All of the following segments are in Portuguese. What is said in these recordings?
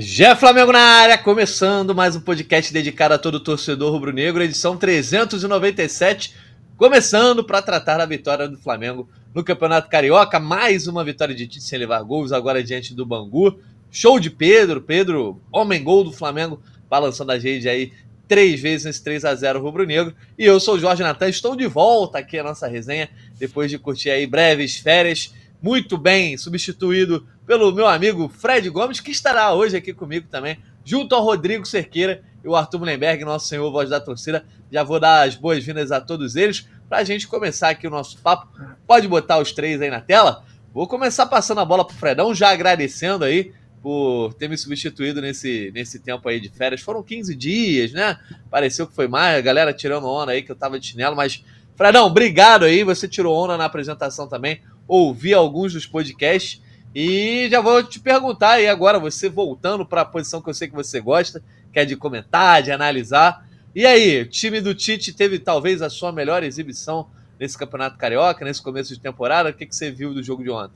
Jé Flamengo na área, começando mais um podcast dedicado a todo torcedor rubro-negro, edição 397, começando para tratar da vitória do Flamengo no Campeonato Carioca, mais uma vitória de Tite sem levar gols, agora diante do Bangu. Show de Pedro, Pedro, homem gol do Flamengo, balançando a rede aí três vezes nesse 3 a 0 rubro-negro. E eu sou o Jorge Natan, estou de volta aqui a nossa resenha, depois de curtir aí breves férias, muito bem substituído pelo meu amigo Fred Gomes, que estará hoje aqui comigo também, junto ao Rodrigo Cerqueira e o Arthur Mullenberg, nosso senhor voz da torcida. Já vou dar as boas-vindas a todos eles para a gente começar aqui o nosso papo. Pode botar os três aí na tela. Vou começar passando a bola para o Fredão, já agradecendo aí por ter me substituído nesse, nesse tempo aí de férias. Foram 15 dias, né? Pareceu que foi mais, a galera tirando onda aí que eu tava de chinelo, mas Fredão, obrigado aí, você tirou onda na apresentação também. Ouvi alguns dos podcasts e já vou te perguntar aí agora, você voltando para a posição que eu sei que você gosta, que é de comentar, de analisar. E aí, o time do Tite teve talvez a sua melhor exibição nesse Campeonato Carioca, nesse começo de temporada? O que, que você viu do jogo de ontem?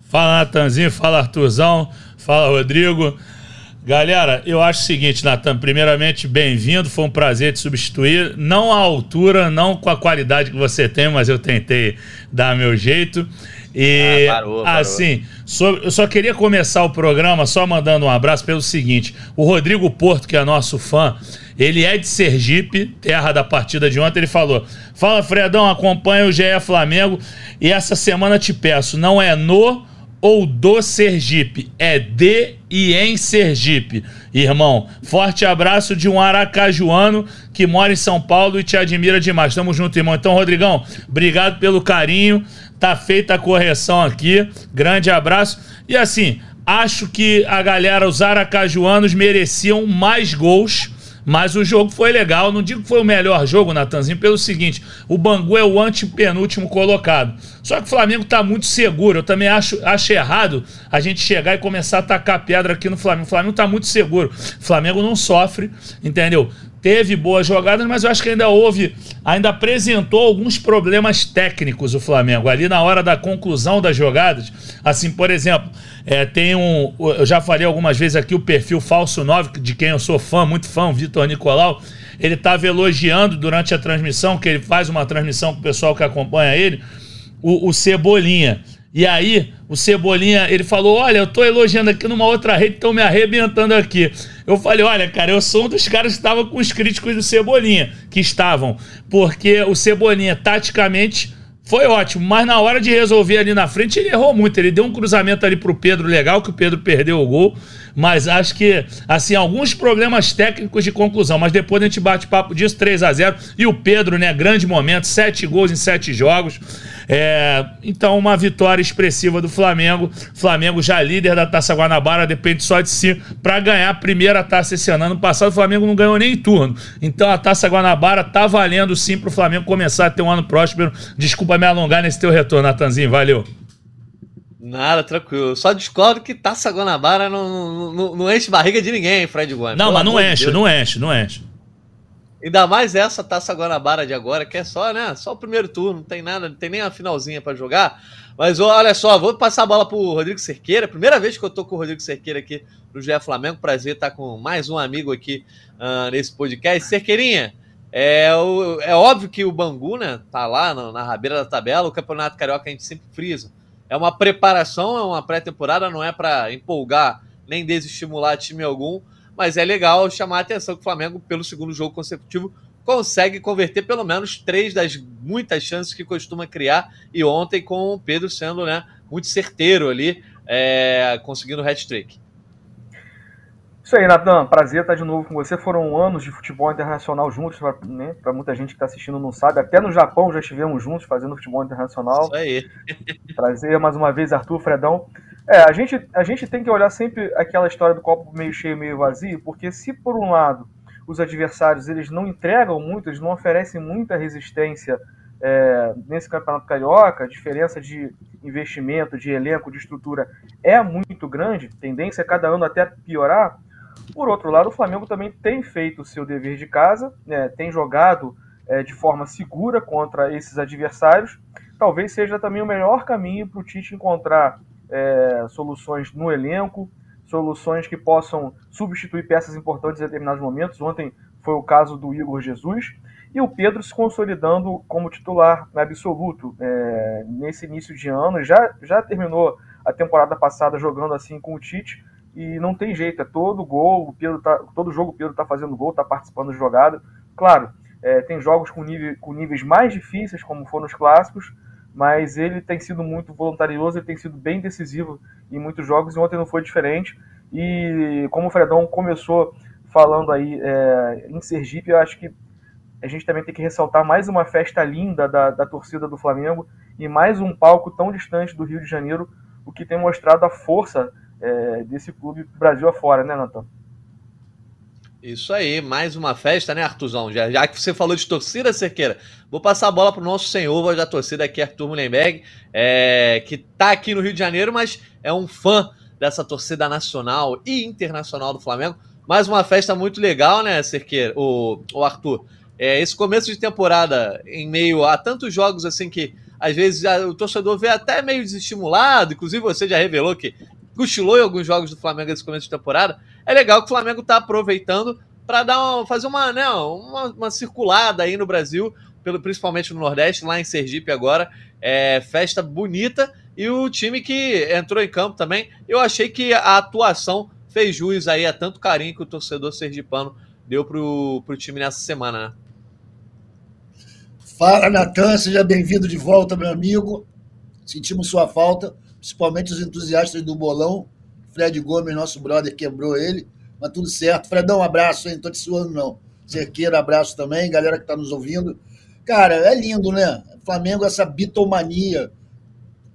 Fala, Natanzinho, fala, Arthurzão, fala, Rodrigo. Galera, eu acho o seguinte, Natan, primeiramente, bem-vindo, foi um prazer te substituir, não à altura, não com a qualidade que você tem, mas eu tentei dar meu jeito. E ah, parou, parou. assim, eu só queria começar o programa só mandando um abraço pelo seguinte: o Rodrigo Porto, que é nosso fã, ele é de Sergipe, terra da partida de ontem. Ele falou: Fala, Fredão, acompanha o GE Flamengo e essa semana te peço, não é no ou do Sergipe, é de e em Sergipe. Irmão, forte abraço de um aracajuano que mora em São Paulo e te admira demais. Tamo junto, irmão. Então, Rodrigão, obrigado pelo carinho. Tá feita a correção aqui. Grande abraço. E assim, acho que a galera, os aracajuanos, mereciam mais gols mas o jogo foi legal. Não digo que foi o melhor jogo, Natanzinho, pelo seguinte: o Bangu é o antepenúltimo colocado. Só que o Flamengo está muito seguro. Eu também acho, acho errado a gente chegar e começar a tacar pedra aqui no Flamengo. O Flamengo está muito seguro. O Flamengo não sofre, entendeu? Teve boas jogadas, mas eu acho que ainda houve, ainda apresentou alguns problemas técnicos o Flamengo. Ali na hora da conclusão das jogadas, assim, por exemplo, é, tem um. Eu já falei algumas vezes aqui o perfil Falso 9, de quem eu sou fã, muito fã, o Vitor Nicolau. Ele estava elogiando durante a transmissão, que ele faz uma transmissão com o pessoal que acompanha ele, o, o Cebolinha. E aí, o Cebolinha, ele falou: Olha, eu tô elogiando aqui numa outra rede, estão me arrebentando aqui. Eu falei: Olha, cara, eu sou um dos caras que estava com os críticos do Cebolinha, que estavam, porque o Cebolinha, taticamente, foi ótimo, mas na hora de resolver ali na frente, ele errou muito. Ele deu um cruzamento ali pro Pedro legal, que o Pedro perdeu o gol mas acho que, assim, alguns problemas técnicos de conclusão, mas depois a gente bate papo disso, 3 a 0 E o Pedro, né, grande momento, sete gols em sete jogos. É, então, uma vitória expressiva do Flamengo. Flamengo já líder da Taça Guanabara, depende só de si para ganhar a primeira taça esse ano. Ano passado, o Flamengo não ganhou nem turno. Então, a Taça Guanabara tá valendo sim para o Flamengo começar a ter um ano próspero. Desculpa me alongar nesse teu retorno, Natanzinho. Valeu. Nada, tranquilo. Só discordo que Taça Guanabara não, não, não enche barriga de ninguém, Fred Gomes. Não, mas não enche, não enche, não enche. Ainda mais essa Taça Guanabara de agora, que é só, né? Só o primeiro turno, não tem nada, não tem nem a finalzinha para jogar. Mas olha só, vou passar a bola pro Rodrigo Cerqueira. Primeira vez que eu tô com o Rodrigo Cerqueira aqui no GE Flamengo. Prazer estar com mais um amigo aqui uh, nesse podcast. Cerqueirinha, é, o, é óbvio que o Bangu, né, tá lá na, na rabeira da tabela. O Campeonato Carioca a gente sempre frisa é uma preparação, é uma pré-temporada, não é para empolgar nem desestimular time algum, mas é legal chamar a atenção que o Flamengo, pelo segundo jogo consecutivo, consegue converter pelo menos três das muitas chances que costuma criar, e ontem com o Pedro sendo né, muito certeiro ali, é, conseguindo o hat-trick. Isso aí, Natan. Prazer estar de novo com você. Foram anos de futebol internacional juntos, para né, muita gente que está assistindo não sabe. Até no Japão já estivemos juntos fazendo futebol internacional. Isso aí. Prazer mais uma vez, Arthur, Fredão. É, a gente, a gente tem que olhar sempre aquela história do copo meio cheio, meio vazio, porque se por um lado os adversários eles não entregam muito, eles não oferecem muita resistência é, nesse campeonato carioca, a diferença de investimento, de elenco, de estrutura é muito grande, tendência é cada ano até piorar. Por outro lado, o Flamengo também tem feito o seu dever de casa, né, tem jogado é, de forma segura contra esses adversários. Talvez seja também o melhor caminho para o Tite encontrar é, soluções no elenco, soluções que possam substituir peças importantes em determinados momentos. Ontem foi o caso do Igor Jesus. E o Pedro se consolidando como titular absoluto é, nesse início de ano. Já, já terminou a temporada passada jogando assim com o Tite e não tem jeito, é todo gol, o Pedro tá, todo jogo o Pedro está fazendo gol, está participando da jogada. Claro, é, tem jogos com, nível, com níveis mais difíceis, como foram os clássicos, mas ele tem sido muito voluntarioso, ele tem sido bem decisivo em muitos jogos e ontem não foi diferente. E como o Fredão começou falando aí é, em Sergipe, eu acho que a gente também tem que ressaltar mais uma festa linda da, da torcida do Flamengo e mais um palco tão distante do Rio de Janeiro, o que tem mostrado a força é, desse clube Brasil afora, né, Natan? Isso aí, mais uma festa, né, Artuzão? Já, já que você falou de torcida, Cerqueira, vou passar a bola para o nosso senhor voz da torcida aqui, Arthur Mullenberg, é, que está aqui no Rio de Janeiro, mas é um fã dessa torcida nacional e internacional do Flamengo. Mais uma festa muito legal, né, Cerqueira, o, o Arthur? É, esse começo de temporada, em meio a tantos jogos assim que às vezes o torcedor vê até meio desestimulado, inclusive você já revelou que cochilou em alguns jogos do Flamengo nesse começo de temporada, é legal que o Flamengo está aproveitando para dar uma, fazer uma, né, uma, uma, circulada aí no Brasil, pelo, principalmente no Nordeste, lá em Sergipe agora. É, festa bonita e o time que entrou em campo também, eu achei que a atuação fez jus aí a tanto carinho que o torcedor sergipano deu pro, pro time nessa semana, né? Fala, Natan, seja bem-vindo de volta, meu amigo. Sentimos sua falta principalmente os entusiastas do bolão. Fred Gomes, nosso brother, quebrou ele, mas tudo certo. Fredão, um abraço, hein? Não tô te suando, não. Cerqueira, abraço também, galera que tá nos ouvindo. Cara, é lindo, né? Flamengo, essa bitomania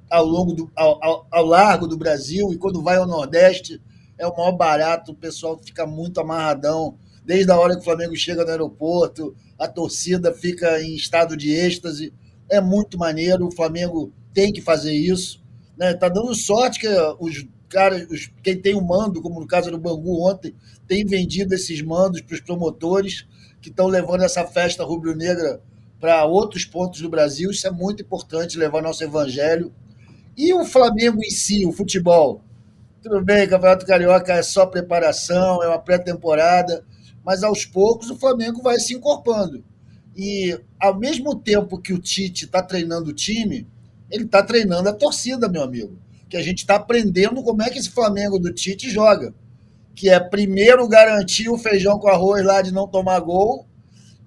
ao longo do, ao, ao, ao, largo do Brasil, e quando vai ao Nordeste, é o maior barato, o pessoal fica muito amarradão. Desde a hora que o Flamengo chega no aeroporto, a torcida fica em estado de êxtase. É muito maneiro, o Flamengo tem que fazer isso. Né? Tá dando sorte que os caras, os, quem tem o mando, como no caso do Bangu ontem, tem vendido esses mandos para os promotores que estão levando essa festa rubro-negra para outros pontos do Brasil. Isso é muito importante, levar nosso evangelho. E o Flamengo em si, o futebol. Tudo bem, Campeonato Carioca é só preparação, é uma pré-temporada, mas aos poucos o Flamengo vai se incorporando. E ao mesmo tempo que o Tite está treinando o time, ele está treinando a torcida, meu amigo. Que a gente está aprendendo como é que esse Flamengo do Tite joga. Que é primeiro garantir o feijão com arroz lá de não tomar gol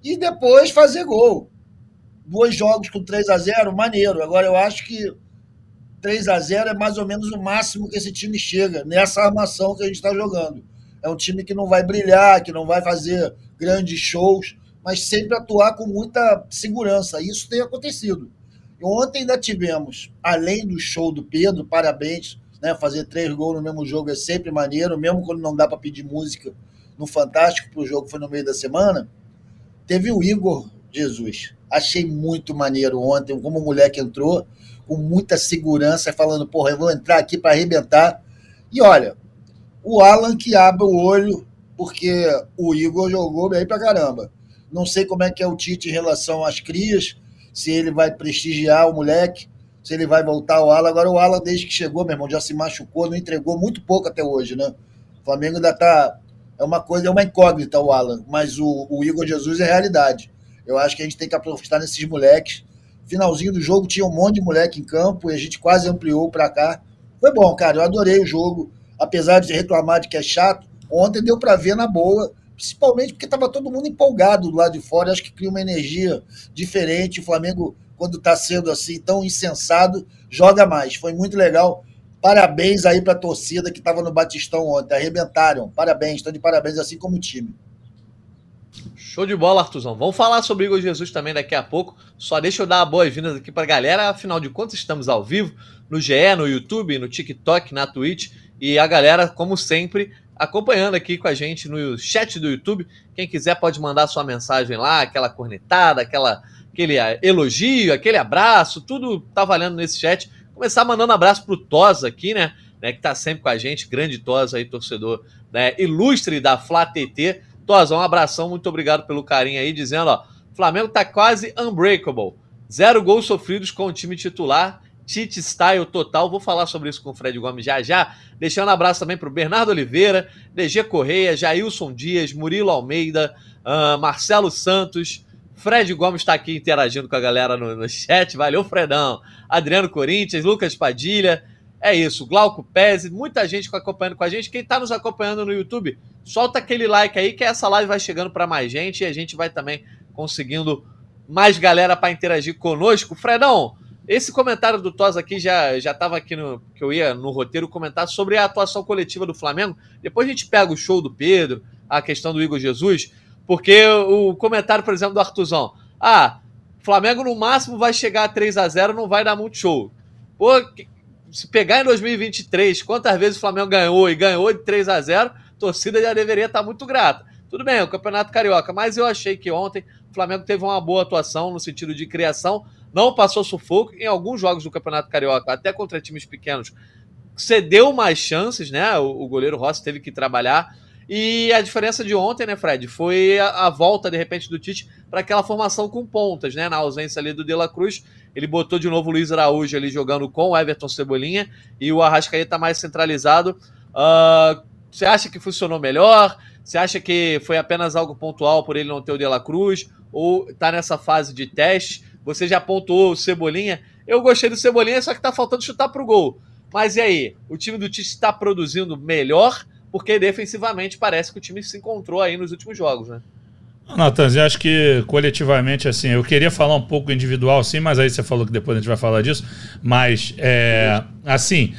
e depois fazer gol. Dois jogos com 3 a 0 maneiro. Agora eu acho que 3 a 0 é mais ou menos o máximo que esse time chega nessa armação que a gente está jogando. É um time que não vai brilhar, que não vai fazer grandes shows, mas sempre atuar com muita segurança. Isso tem acontecido. Ontem ainda tivemos, além do show do Pedro, parabéns, né? Fazer três gols no mesmo jogo é sempre maneiro, mesmo quando não dá para pedir música no Fantástico, para o jogo foi no meio da semana. Teve o Igor Jesus. Achei muito maneiro ontem, como o moleque entrou, com muita segurança, falando, porra, eu vou entrar aqui para arrebentar. E olha, o Alan que abre o olho, porque o Igor jogou bem pra caramba. Não sei como é que é o Tite em relação às crias, se ele vai prestigiar o moleque, se ele vai voltar ao Alan. Agora o Alan, desde que chegou, meu irmão, já se machucou, não entregou muito pouco até hoje, né? O Flamengo ainda tá. É uma coisa, é uma incógnita o Alan, mas o, o Igor Jesus é realidade. Eu acho que a gente tem que apostar nesses moleques. Finalzinho do jogo tinha um monte de moleque em campo e a gente quase ampliou para cá. Foi bom, cara. Eu adorei o jogo. Apesar de reclamar de que é chato, ontem deu para ver na boa principalmente porque estava todo mundo empolgado do lado de fora. Acho que cria uma energia diferente. O Flamengo, quando está sendo assim tão insensado, joga mais. Foi muito legal. Parabéns aí para a torcida que estava no Batistão ontem. Arrebentaram. Parabéns, estão de parabéns, assim como o time. Show de bola, Artuzão. Vamos falar sobre o Igor Jesus também daqui a pouco. Só deixa eu dar boas-vindas aqui para a galera. Afinal de contas, estamos ao vivo no GE, no YouTube, no TikTok, na Twitch. E a galera, como sempre, acompanhando aqui com a gente no chat do YouTube. Quem quiser pode mandar sua mensagem lá, aquela cornetada, aquela, aquele elogio, aquele abraço, tudo tá valendo nesse chat. Começar mandando abraço pro Tosa aqui, né? né que tá sempre com a gente, grande Tosa aí, torcedor né, ilustre da Flá TT. Tosa, um abração, muito obrigado pelo carinho aí, dizendo, ó, Flamengo tá quase unbreakable. Zero gols sofridos com o time titular Tite Style total. Vou falar sobre isso com o Fred Gomes já já. Deixando um abraço também para o Bernardo Oliveira, DG Correia, Jailson Dias, Murilo Almeida, uh, Marcelo Santos. Fred Gomes está aqui interagindo com a galera no, no, chat. Valeu, Fredão. Adriano Corinthians, Lucas Padilha. É isso, Glauco Pese, muita gente acompanhando com a gente. Quem está nos acompanhando no YouTube, solta aquele like aí que essa live vai chegando para mais gente e a gente vai também conseguindo mais galera para interagir conosco. Fredão, esse comentário do Tos aqui já já estava aqui no que eu ia no roteiro comentar sobre a atuação coletiva do Flamengo. Depois a gente pega o show do Pedro, a questão do Igor Jesus, porque o comentário, por exemplo, do Artuzão. Ah, Flamengo no máximo vai chegar a 3 a 0, não vai dar muito show. Pô, se pegar em 2023, quantas vezes o Flamengo ganhou e ganhou de 3 a 0, a torcida já deveria estar muito grata. Tudo bem, é o Campeonato Carioca, mas eu achei que ontem o Flamengo teve uma boa atuação no sentido de criação, não passou sufoco em alguns jogos do Campeonato Carioca, até contra times pequenos. Cedeu mais chances, né? O, o goleiro Rossi teve que trabalhar. E a diferença de ontem, né, Fred, foi a, a volta, de repente, do Tite para aquela formação com pontas, né? Na ausência ali do De La Cruz, ele botou de novo o Luiz Araújo ali jogando com o Everton Cebolinha e o Arrascaeta mais centralizado. Uh, você acha que funcionou melhor? Você acha que foi apenas algo pontual por ele não ter o De La Cruz? Ou está nessa fase de teste? Você já pontuou o Cebolinha. Eu gostei do Cebolinha, só que está faltando chutar para o gol. Mas e aí? O time do Tite está produzindo melhor? Porque defensivamente parece que o time se encontrou aí nos últimos jogos, né? Natan, eu acho que coletivamente, assim, eu queria falar um pouco individual, sim, mas aí você falou que depois a gente vai falar disso. Mas, é, assim,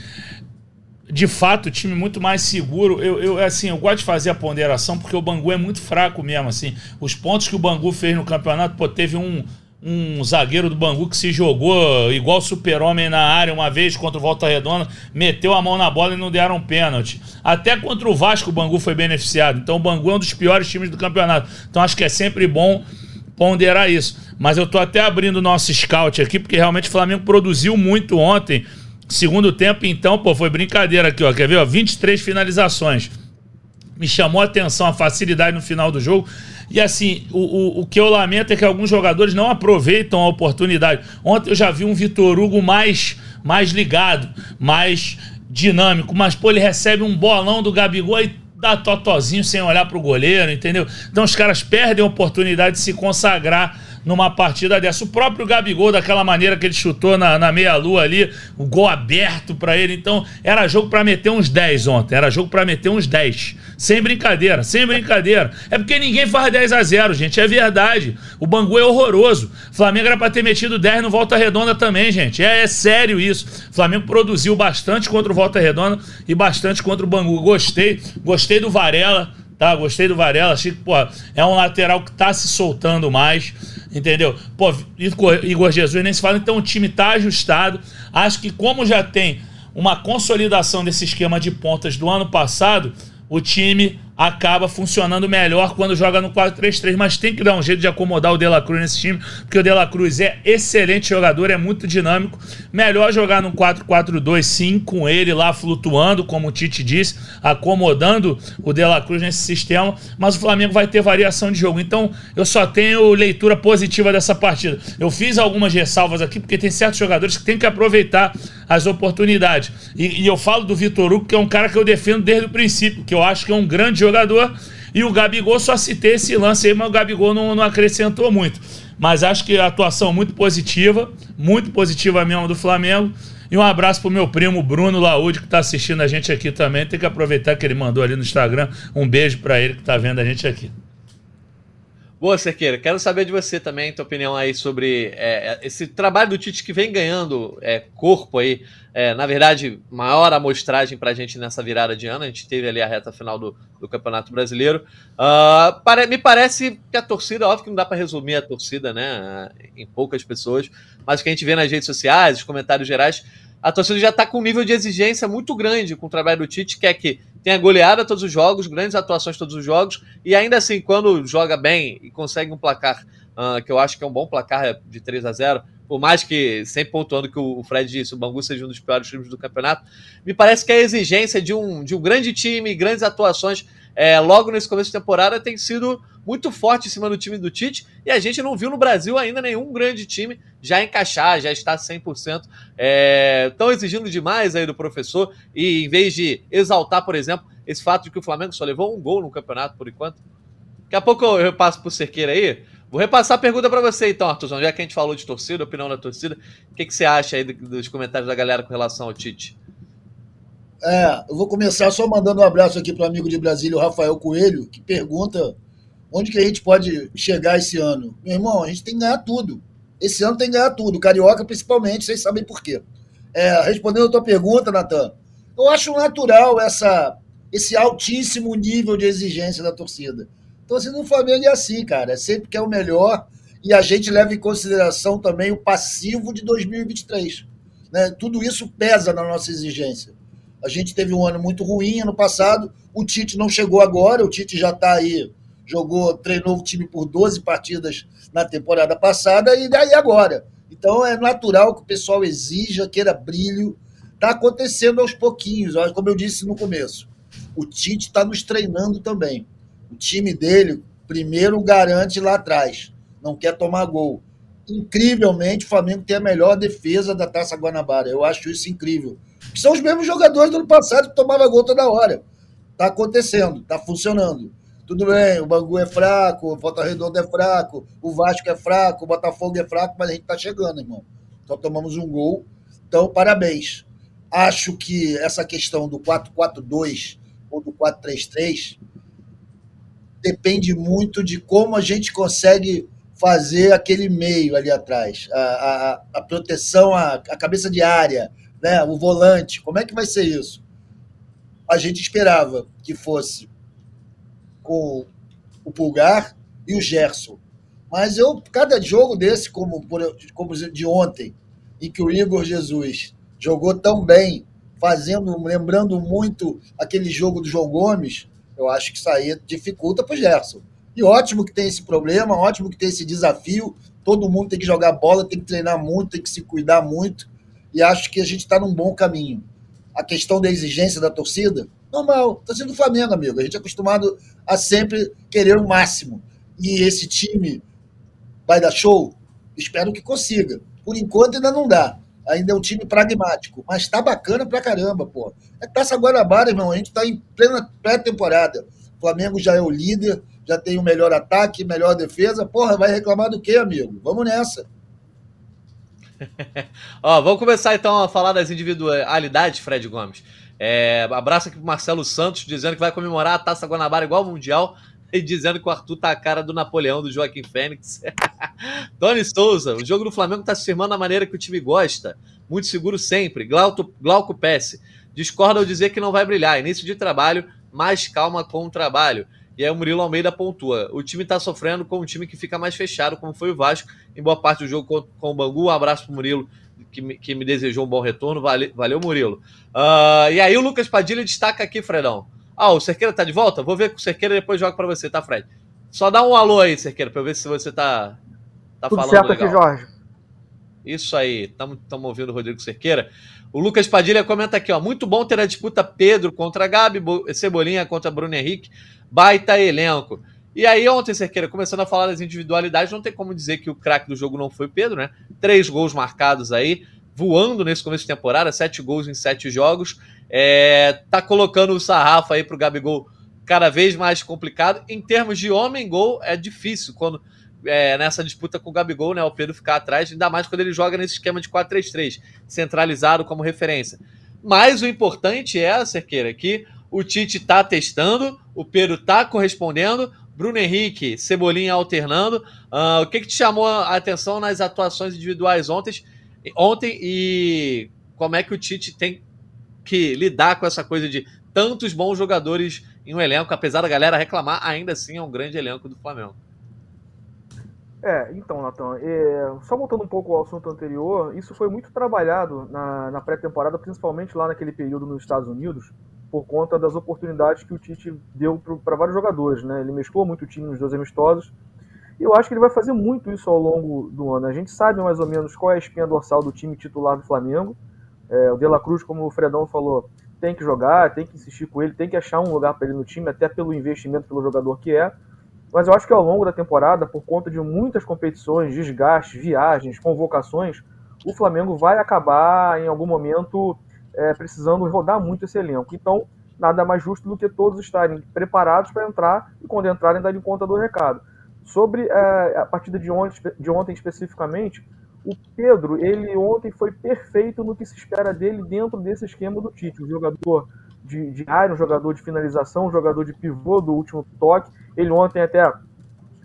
de fato, o time muito mais seguro. Eu, eu, assim, eu gosto de fazer a ponderação porque o Bangu é muito fraco mesmo, assim. Os pontos que o Bangu fez no campeonato, pô, teve um um zagueiro do Bangu que se jogou igual super-homem na área uma vez contra o Volta Redonda, meteu a mão na bola e não deram pênalti. Até contra o Vasco o Bangu foi beneficiado. Então o Bangu é um dos piores times do campeonato. Então acho que é sempre bom ponderar isso. Mas eu tô até abrindo o nosso scout aqui, porque realmente o Flamengo produziu muito ontem. Segundo tempo, então, pô, foi brincadeira aqui, ó. Quer ver, ó? 23 finalizações. Me chamou a atenção a facilidade no final do jogo. E assim, o, o, o, que eu lamento é que alguns jogadores não aproveitam a oportunidade. Ontem eu já vi um Vitor Hugo mais, mais ligado, mais dinâmico, mas pô, ele recebe um bolão do Gabigol e dá totozinho sem olhar pro goleiro, entendeu? Então os caras perdem a oportunidade de se consagrar numa partida dessa. O próprio Gabigol, daquela maneira que ele chutou na, na meia-lua ali, o gol aberto para ele. Então, era jogo para meter uns 10 ontem. Era jogo para meter uns 10. Sem brincadeira, sem brincadeira. É porque ninguém faz 10 a 0 gente. É verdade. O Bangu é horroroso. Flamengo era para ter metido 10 no Volta Redonda também, gente. É, é sério isso. Flamengo produziu bastante contra o Volta Redonda e bastante contra o Bangu. Gostei. Gostei do Varela. Tá, gostei do Varela. Achei que, pô, é um lateral que tá se soltando mais. Entendeu? Pô, Igor Jesus nem se fala, então o time tá ajustado. Acho que como já tem uma consolidação desse esquema de pontas do ano passado, o time acaba funcionando melhor quando joga no 4-3-3, mas tem que dar um jeito de acomodar o De La Cruz nesse time, porque o De La Cruz é excelente jogador, é muito dinâmico. Melhor jogar no 4-4-2 sim, com ele lá flutuando, como o Tite disse, acomodando o De La Cruz nesse sistema, mas o Flamengo vai ter variação de jogo. Então, eu só tenho leitura positiva dessa partida. Eu fiz algumas ressalvas aqui, porque tem certos jogadores que tem que aproveitar as oportunidades. E, e eu falo do Vitor Hugo, que é um cara que eu defendo desde o princípio, que eu acho que é um grande jogador. E o Gabigol só citei esse lance aí, mas o Gabigol não, não acrescentou muito. Mas acho que a atuação muito positiva, muito positiva mesmo do Flamengo. E um abraço pro meu primo Bruno Laúde, que está assistindo a gente aqui também. Tem que aproveitar que ele mandou ali no Instagram. Um beijo para ele que está vendo a gente aqui. Boa, Cerqueira. Quero saber de você também, tua opinião aí sobre é, esse trabalho do Tite que vem ganhando é, corpo aí. É, na verdade, maior amostragem para a gente nessa virada de ano. A gente teve ali a reta final do, do Campeonato Brasileiro. Uh, me parece que a torcida, óbvio que não dá para resumir a torcida né, em poucas pessoas, mas o que a gente vê nas redes sociais, os comentários gerais, a torcida já está com um nível de exigência muito grande com o trabalho do Tite, que é que tenha goleada todos os jogos, grandes atuações todos os jogos, e ainda assim, quando joga bem e consegue um placar uh, que eu acho que é um bom placar de 3 a 0 por mais que, sempre pontuando que o Fred disse, o Bangu seja um dos piores times do campeonato, me parece que a exigência de um, de um grande time, grandes atuações, é, logo nesse começo de temporada, tem sido muito forte em cima do time do Tite, e a gente não viu no Brasil ainda nenhum grande time já encaixar, já está 100%. Estão é, exigindo demais aí do professor, e em vez de exaltar, por exemplo, esse fato de que o Flamengo só levou um gol no campeonato por enquanto. Daqui a pouco eu passo pro Cerqueira aí. Vou repassar a pergunta para você então, Arthurzão, já que a gente falou de torcida, opinião da torcida, o que, que você acha aí dos comentários da galera com relação ao Tite? É, eu vou começar só mandando um abraço aqui para o amigo de Brasília, o Rafael Coelho, que pergunta onde que a gente pode chegar esse ano. Meu irmão, a gente tem que ganhar tudo. Esse ano tem que ganhar tudo, Carioca principalmente, vocês sabem por quê. É, respondendo a tua pergunta, Natan, eu acho natural essa, esse altíssimo nível de exigência da torcida. Torcida do Flamengo é assim, cara. É sempre que é o melhor e a gente leva em consideração também o passivo de 2023. Né? Tudo isso pesa na nossa exigência. A gente teve um ano muito ruim ano passado, o Tite não chegou agora, o Tite já está aí, jogou, treinou o time por 12 partidas na temporada passada e daí agora. Então é natural que o pessoal exija, queira brilho. Está acontecendo aos pouquinhos, como eu disse no começo. O Tite está nos treinando também. O time dele, primeiro, garante lá atrás. Não quer tomar gol. Incrivelmente, o Flamengo tem a melhor defesa da Taça Guanabara. Eu acho isso incrível. São os mesmos jogadores do ano passado que tomavam gol toda hora. Está acontecendo, está funcionando. Tudo bem, o Bangu é fraco, o Volta Redonda é fraco, o Vasco é fraco, o Botafogo é fraco, mas a gente está chegando, irmão. Só tomamos um gol. Então, parabéns. Acho que essa questão do 4-4-2 ou do 4-3-3 depende muito de como a gente consegue fazer aquele meio ali atrás, a, a, a proteção, a, a, cabeça de área, né? o volante, como é que vai ser isso? A gente esperava que fosse com o Pulgar e o Gerson. Mas eu, cada jogo desse, como, como de ontem, em que o Igor Jesus jogou tão bem, fazendo, lembrando muito aquele jogo do João Gomes, eu acho que isso aí dificulta para o Gerson. E ótimo que tem esse problema, ótimo que tem esse desafio. Todo mundo tem que jogar bola, tem que treinar muito, tem que se cuidar muito. E acho que a gente está num bom caminho. A questão da exigência da torcida, normal. Torcida do Flamengo, amigo. A gente é acostumado a sempre querer o máximo. E esse time vai dar show? Espero que consiga. Por enquanto ainda não dá. Ainda é um time pragmático, mas tá bacana pra caramba, pô. É Taça Guanabara, irmão. A gente tá em plena pré-temporada. O Flamengo já é o líder, já tem o melhor ataque, melhor defesa. Porra, vai reclamar do quê, amigo? Vamos nessa. Ó, vamos começar então a falar das individualidades, Fred Gomes. É, abraço aqui pro Marcelo Santos, dizendo que vai comemorar a Taça Guanabara igual ao Mundial e dizendo que o Arthur tá a cara do Napoleão, do Joaquim Fênix. Tony Souza, o jogo do Flamengo tá se firmando da maneira que o time gosta. Muito seguro sempre. Glauco, Glauco Pesce. Discorda ao dizer que não vai brilhar. Início de trabalho, mais calma com o trabalho. E aí o Murilo Almeida pontua. O time está sofrendo com um time que fica mais fechado, como foi o Vasco, em boa parte do jogo com, o Bangu. Um abraço pro Murilo, que me, que me desejou um bom retorno. Vale, valeu, Murilo. Uh, e aí o Lucas Padilha destaca aqui, Fredão. Ah, o Cerqueira tá de volta? Vou ver com o Cerqueira e depois jogo para você, tá, Fred? Só dá um alô aí, Cerqueira, para eu ver se você tá, tá Tudo falando certo legal. aqui, Jorge. Isso aí, estamos ouvindo o Rodrigo Cerqueira. O Lucas Padilha comenta aqui, ó. Muito bom ter a disputa Pedro contra Gabi, Cebolinha contra Bruno Henrique. Baita elenco. E aí, ontem, Cerqueira, começando a falar das individualidades, não tem como dizer que o craque do jogo não foi Pedro, né? Três gols marcados aí, voando nesse começo de temporada, sete gols em sete jogos. É, tá colocando o sarrafo aí pro Gabigol cada vez mais complicado. Em termos de homem-gol, é difícil quando é, nessa disputa com o Gabigol, né? O Pedro ficar atrás, ainda mais quando ele joga nesse esquema de 4-3-3, centralizado como referência. Mas o importante é, Cerqueira, que o Tite tá testando, o Pedro tá correspondendo, Bruno Henrique, Cebolinha alternando. Uh, o que, que te chamou a atenção nas atuações individuais ontem, ontem e como é que o Tite tem que lidar com essa coisa de tantos bons jogadores em um elenco, apesar da galera reclamar, ainda assim é um grande elenco do Flamengo. É, então, Natan, é, só voltando um pouco ao assunto anterior, isso foi muito trabalhado na, na pré-temporada, principalmente lá naquele período nos Estados Unidos, por conta das oportunidades que o Tite deu para vários jogadores, né? Ele mesclou muito o time nos dois amistosos E eu acho que ele vai fazer muito isso ao longo do ano. A gente sabe mais ou menos qual é a espinha dorsal do time titular do Flamengo. É, o De La Cruz, como o Fredão falou, tem que jogar, tem que insistir com ele, tem que achar um lugar para ele no time, até pelo investimento pelo jogador que é. Mas eu acho que ao longo da temporada, por conta de muitas competições, desgastes, viagens, convocações, o Flamengo vai acabar em algum momento é, precisando rodar muito esse elenco. Então, nada mais justo do que todos estarem preparados para entrar e quando entrarem darem conta do recado. Sobre é, a partida de ontem, de ontem especificamente, o Pedro, ele ontem foi perfeito no que se espera dele dentro desse esquema do Tite. Um jogador de, de área, um jogador de finalização, um jogador de pivô do último toque. Ele ontem até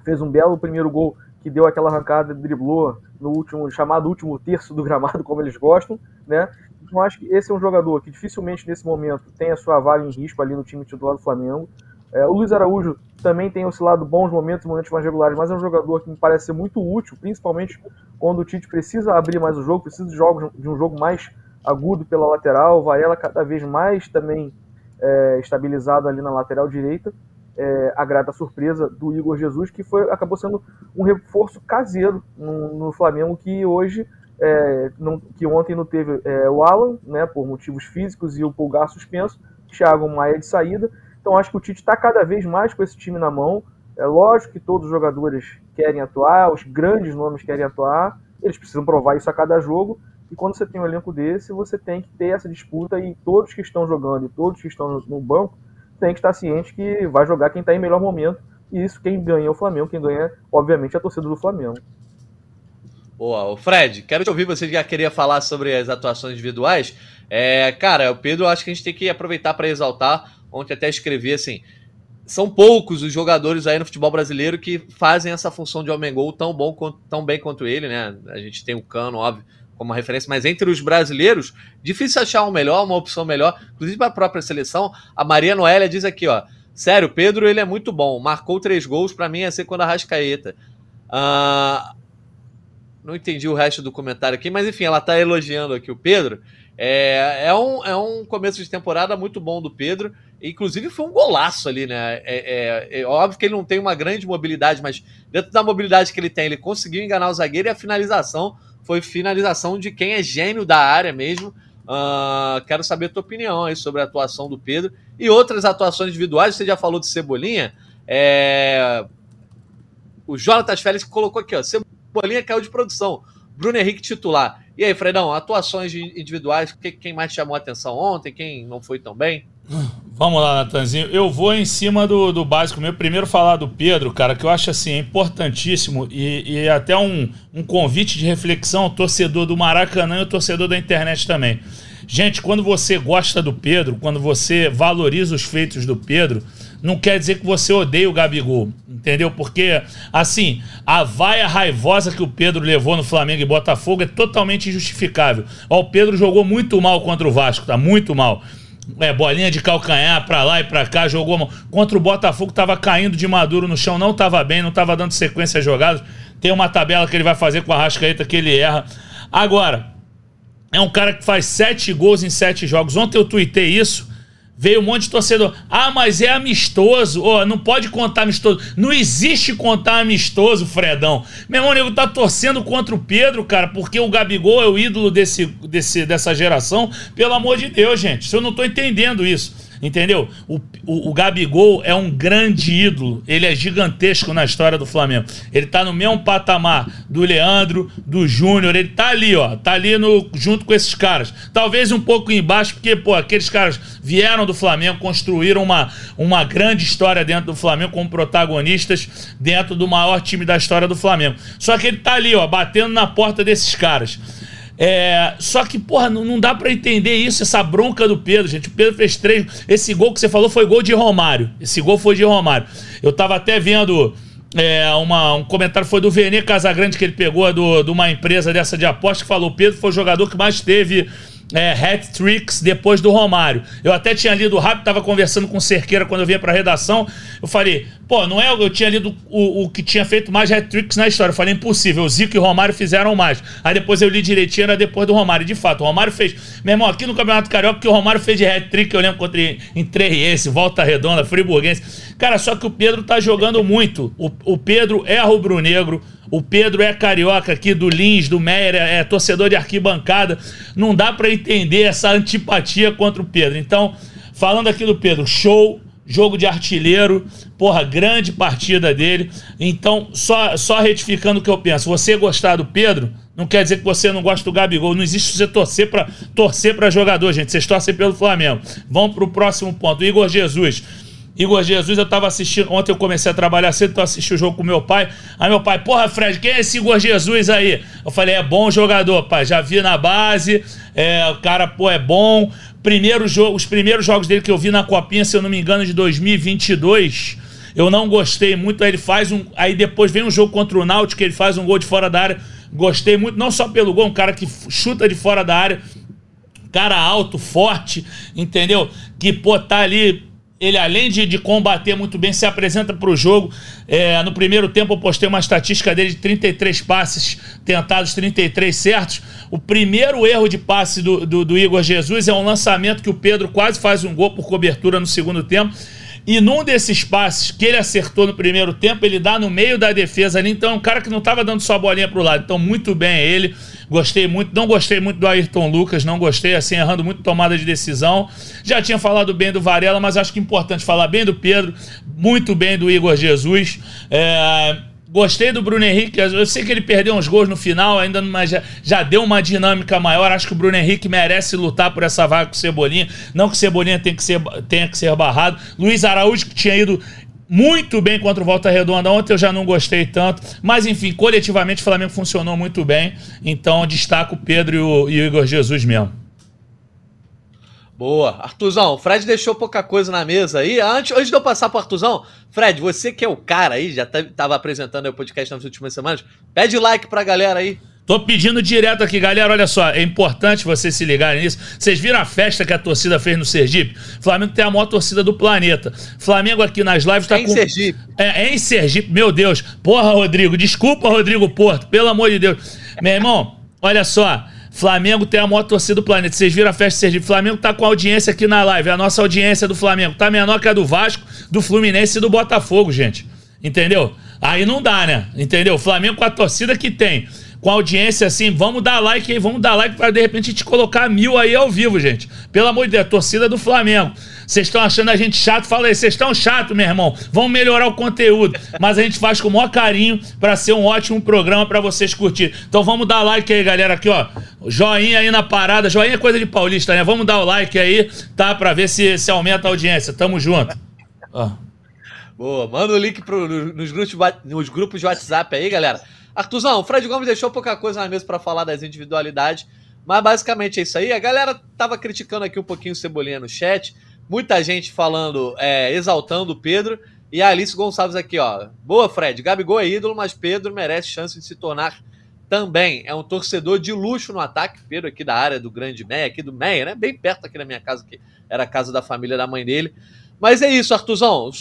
fez um belo primeiro gol que deu aquela arrancada, driblou no último, chamado último terço do gramado, como eles gostam, né? Então acho que esse é um jogador que dificilmente nesse momento tem a sua vaga em risco ali no time titular do Flamengo. É, o Luiz Araújo também tem oscilado bons momentos, momentos mais regulares, mas é um jogador que me parece ser muito útil, principalmente quando o Tite precisa abrir mais o jogo, precisa de, jogos, de um jogo mais agudo pela lateral, Varela cada vez mais também é, estabilizado ali na lateral direita. É, a grata surpresa do Igor Jesus, que foi, acabou sendo um reforço caseiro no, no Flamengo, que hoje, é, não, que ontem não teve é, o Alan, né, por motivos físicos, e o Pulgar suspenso, Thiago Maia de saída. Então acho que o Tite está cada vez mais com esse time na mão. É lógico que todos os jogadores querem atuar, os grandes nomes querem atuar, eles precisam provar isso a cada jogo, e quando você tem um elenco desse, você tem que ter essa disputa e todos que estão jogando e todos que estão no banco tem que estar ciente que vai jogar quem está em melhor momento. E isso quem ganha é o Flamengo, quem ganha, obviamente, é a torcida do Flamengo. Boa, Fred, quero te ouvir, você já queria falar sobre as atuações individuais. É, cara, o Pedro, acho que a gente tem que aproveitar para exaltar. Ontem até escrevi assim: são poucos os jogadores aí no futebol brasileiro que fazem essa função de homem gol tão bom tão bem quanto ele, né? A gente tem o Cano, óbvio, como referência, mas entre os brasileiros, difícil achar um melhor, uma opção melhor, inclusive para a própria seleção. A Maria Noélia diz aqui, ó. Sério, Pedro ele é muito bom. Marcou três gols, para mim ia ser quando a Rascaeta. Uh, não entendi o resto do comentário aqui, mas enfim, ela tá elogiando aqui o Pedro. É, é, um, é um começo de temporada muito bom do Pedro. Inclusive foi um golaço ali, né? É, é, é, óbvio que ele não tem uma grande mobilidade, mas dentro da mobilidade que ele tem, ele conseguiu enganar o zagueiro e a finalização foi finalização de quem é gênio da área mesmo. Uh, quero saber a tua opinião aí sobre a atuação do Pedro e outras atuações individuais. Você já falou de Cebolinha. É... O Jonatas Félix colocou aqui, ó. Cebolinha caiu de produção. Bruno Henrique titular. E aí, Fredão, atuações individuais, quem mais chamou a atenção ontem, quem não foi tão bem? Vamos lá, Natanzinho. Eu vou em cima do, do básico meu. Primeiro falar do Pedro, cara, que eu acho assim, importantíssimo e, e até um, um convite de reflexão ao torcedor do Maracanã e ao torcedor da internet também. Gente, quando você gosta do Pedro, quando você valoriza os feitos do Pedro, não quer dizer que você odeia o Gabigol, entendeu? Porque, assim, a vaia raivosa que o Pedro levou no Flamengo e Botafogo é totalmente injustificável. Ó, o Pedro jogou muito mal contra o Vasco, tá? Muito mal é, bolinha de calcanhar pra lá e pra cá, jogou mal. Contra o Botafogo, tava caindo de maduro no chão, não tava bem, não tava dando sequência a jogadas. Tem uma tabela que ele vai fazer com a Rascaeta que ele erra. Agora, é um cara que faz sete gols em sete jogos. Ontem eu tuitei isso. Veio um monte de torcedor. Ah, mas é amistoso. Oh, não pode contar amistoso. Não existe contar amistoso, Fredão. Meu irmão, nego tá torcendo contra o Pedro, cara, porque o Gabigol é o ídolo desse, desse, dessa geração. Pelo amor de Deus, gente. Eu não tô entendendo isso. Entendeu? O, o, o, Gabigol é um grande ídolo. Ele é gigantesco na história do Flamengo. Ele tá no mesmo patamar do Leandro, do Júnior. Ele tá ali, ó. Tá ali no, junto com esses caras. Talvez um pouco embaixo, porque, pô, aqueles caras vieram do Flamengo, construíram uma, uma grande história dentro do Flamengo como protagonistas dentro do maior time da história do Flamengo. Só que ele tá ali, ó, batendo na porta desses caras. É, só que, porra, não, não dá para entender isso, essa bronca do Pedro, gente. O Pedro fez três. Esse gol que você falou foi gol de Romário. Esse gol foi de Romário. Eu tava até vendo. É, uma, um comentário foi do Vene Casagrande que ele pegou do, de uma empresa dessa de aposta que falou: Pedro foi o jogador que mais teve é, hat-tricks depois do Romário. Eu até tinha lido rápido, tava conversando com o Cerqueira quando eu vinha pra redação. Eu falei, pô, não é. Eu tinha lido o, o que tinha feito mais hat-tricks na história. Eu falei, impossível. O Zico e o Romário fizeram mais. Aí depois eu li direitinho, era depois do Romário. De fato, o Romário fez. Meu irmão, aqui no Campeonato Carioca, que o Romário fez de hat-trick, eu lembro contra em Três, Volta Redonda, Friburguense. Cara, só que o Pedro tá jogando muito. O, o Pedro é rubro-negro, o Pedro é carioca aqui do Lins, do Meyer, é, torcedor de arquibancada. Não dá para entender essa antipatia contra o Pedro. Então, falando aqui do Pedro, show, jogo de artilheiro, porra, grande partida dele. Então, só, só retificando o que eu penso, você gostar do Pedro, não quer dizer que você não gosta do Gabigol. Não existe você torcer para torcer para jogador, gente. Vocês torcem pelo Flamengo. Vamos para o próximo ponto. Igor Jesus. Igor Jesus, eu tava assistindo. Ontem eu comecei a trabalhar cedo, então assisti o jogo com meu pai. Aí meu pai, porra, Fred, quem é esse Igor Jesus aí? Eu falei, é bom jogador, pai. Já vi na base. É, o cara, pô, é bom. Primeiro jogo, os primeiros jogos dele que eu vi na Copinha, se eu não me engano, de 2022. Eu não gostei muito. Aí ele faz um. Aí depois vem um jogo contra o Náutico, ele faz um gol de fora da área. Gostei muito, não só pelo gol, um cara que chuta de fora da área. Cara alto, forte, entendeu? Que, pô, tá ali ele, além de, de combater muito bem, se apresenta para o jogo. É, no primeiro tempo, eu postei uma estatística dele de 33 passes tentados, 33 certos. O primeiro erro de passe do, do, do Igor Jesus é um lançamento que o Pedro quase faz um gol por cobertura no segundo tempo. E num desses passes que ele acertou no primeiro tempo, ele dá no meio da defesa ali. Então, é um cara que não estava dando só a bolinha para o lado. Então, muito bem ele. Gostei muito. Não gostei muito do Ayrton Lucas. Não gostei, assim, errando muito tomada de decisão. Já tinha falado bem do Varela, mas acho que é importante falar bem do Pedro. Muito bem do Igor Jesus. É Gostei do Bruno Henrique. Eu sei que ele perdeu uns gols no final, ainda mas já, já deu uma dinâmica maior. Acho que o Bruno Henrique merece lutar por essa vaga com o Cebolinha. Não que o Cebolinha tenha que ser, tenha que ser barrado. Luiz Araújo, que tinha ido muito bem contra o Volta Redonda. Ontem eu já não gostei tanto. Mas, enfim, coletivamente o Flamengo funcionou muito bem. Então, destaco o Pedro e o, e o Igor Jesus mesmo. Boa. Artuzão, o Fred deixou pouca coisa na mesa aí. Antes, antes de eu passar pro Artuzão, Fred, você que é o cara aí, já estava apresentando o podcast nas últimas semanas, pede like pra galera aí. Tô pedindo direto aqui, galera. Olha só, é importante vocês se ligarem nisso. Vocês viram a festa que a torcida fez no Sergipe? Flamengo tem a maior torcida do planeta. Flamengo aqui nas lives tá é com. Em Sergipe. É, é em Sergipe, meu Deus. Porra, Rodrigo, desculpa, Rodrigo Porto, pelo amor de Deus. Meu irmão, olha só. Flamengo tem a maior torcida do planeta. Vocês viram a festa de Sergipe? Flamengo tá com audiência aqui na live. A nossa audiência do Flamengo tá menor que a do Vasco, do Fluminense e do Botafogo, gente. Entendeu? Aí não dá, né? Entendeu? Flamengo com a torcida que tem com audiência assim, vamos dar like aí, vamos dar like para de repente te colocar mil aí ao vivo, gente. Pelo amor de Deus, torcida do Flamengo. Vocês estão achando a gente chato? Fala aí, vocês estão chato, meu irmão. Vamos melhorar o conteúdo. Mas a gente faz com o maior carinho para ser um ótimo programa para vocês curtir. Então vamos dar like aí, galera. Aqui, ó. Joinha aí na parada. Joinha é coisa de paulista, né? Vamos dar o like aí, tá? Para ver se, se aumenta a audiência. Tamo junto. Ó. Boa, manda o link pro, nos, grupos, nos grupos de WhatsApp aí, galera. Artuzão, o Fred Gomes deixou pouca coisa na mesa para falar das individualidades, mas basicamente é isso aí. A galera tava criticando aqui um pouquinho o Cebolinha no chat, muita gente falando, é, exaltando o Pedro, e a Alice Gonçalves aqui, ó. Boa, Fred. Gabigol é ídolo, mas Pedro merece chance de se tornar também. É um torcedor de luxo no ataque. Pedro aqui da área do Grande Meia, aqui do Meia, né? Bem perto aqui da minha casa, que era a casa da família da mãe dele. Mas é isso, Artuzão.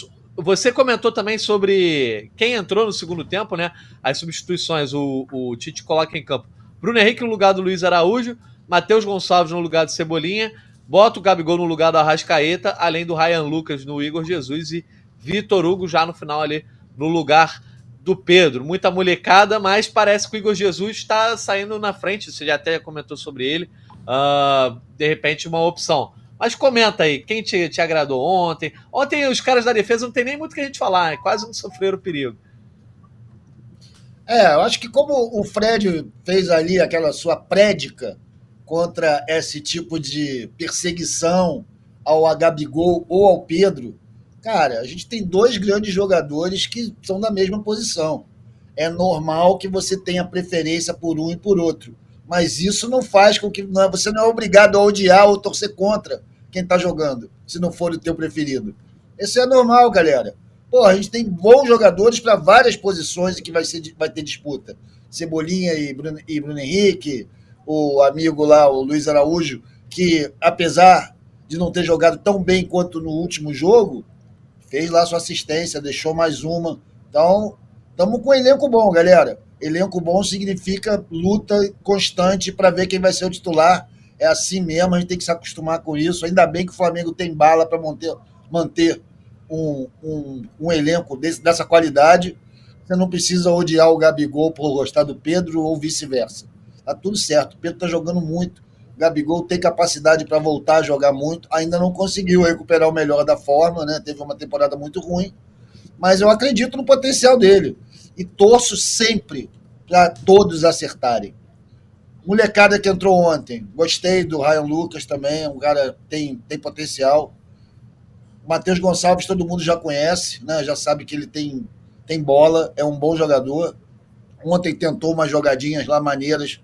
Você comentou também sobre quem entrou no segundo tempo, né? As substituições, o, o Tite coloca em campo Bruno Henrique no lugar do Luiz Araújo, Matheus Gonçalves no lugar do Cebolinha, bota o Gabigol no lugar do Arrascaeta, além do Ryan Lucas no Igor Jesus e Vitor Hugo já no final ali no lugar do Pedro. Muita molecada, mas parece que o Igor Jesus está saindo na frente. Você já até comentou sobre ele. Uh, de repente, uma opção. Mas comenta aí, quem te, te agradou ontem? Ontem os caras da defesa não tem nem muito que a gente falar, é quase não sofreram perigo. É, eu acho que como o Fred fez ali aquela sua prédica contra esse tipo de perseguição ao Gabigol ou ao Pedro, cara, a gente tem dois grandes jogadores que são da mesma posição. É normal que você tenha preferência por um e por outro mas isso não faz com que não, é, você não é obrigado a odiar ou torcer contra quem está jogando, se não for o teu preferido. Isso é normal, galera. Pô, a gente tem bons jogadores para várias posições que vai, ser, vai ter disputa. Cebolinha e Bruno, e Bruno Henrique, o amigo lá, o Luiz Araújo, que apesar de não ter jogado tão bem quanto no último jogo, fez lá sua assistência, deixou mais uma. Então, estamos com um elenco bom, galera. Elenco bom significa luta constante para ver quem vai ser o titular. É assim mesmo, a gente tem que se acostumar com isso. Ainda bem que o Flamengo tem bala para manter, manter um, um, um elenco desse, dessa qualidade, você não precisa odiar o Gabigol por gostar do Pedro ou vice-versa. Tá tudo certo. O Pedro está jogando muito. O Gabigol tem capacidade para voltar a jogar muito. Ainda não conseguiu recuperar o melhor da forma, né? Teve uma temporada muito ruim. Mas eu acredito no potencial dele. E torço sempre para todos acertarem. Molecada que entrou ontem. Gostei do Ryan Lucas também. Um cara tem, tem potencial. Matheus Gonçalves todo mundo já conhece, né? Já sabe que ele tem, tem bola, é um bom jogador. Ontem tentou umas jogadinhas lá maneiras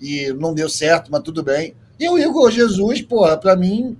e não deu certo, mas tudo bem. E o Igor Jesus, porra, para mim,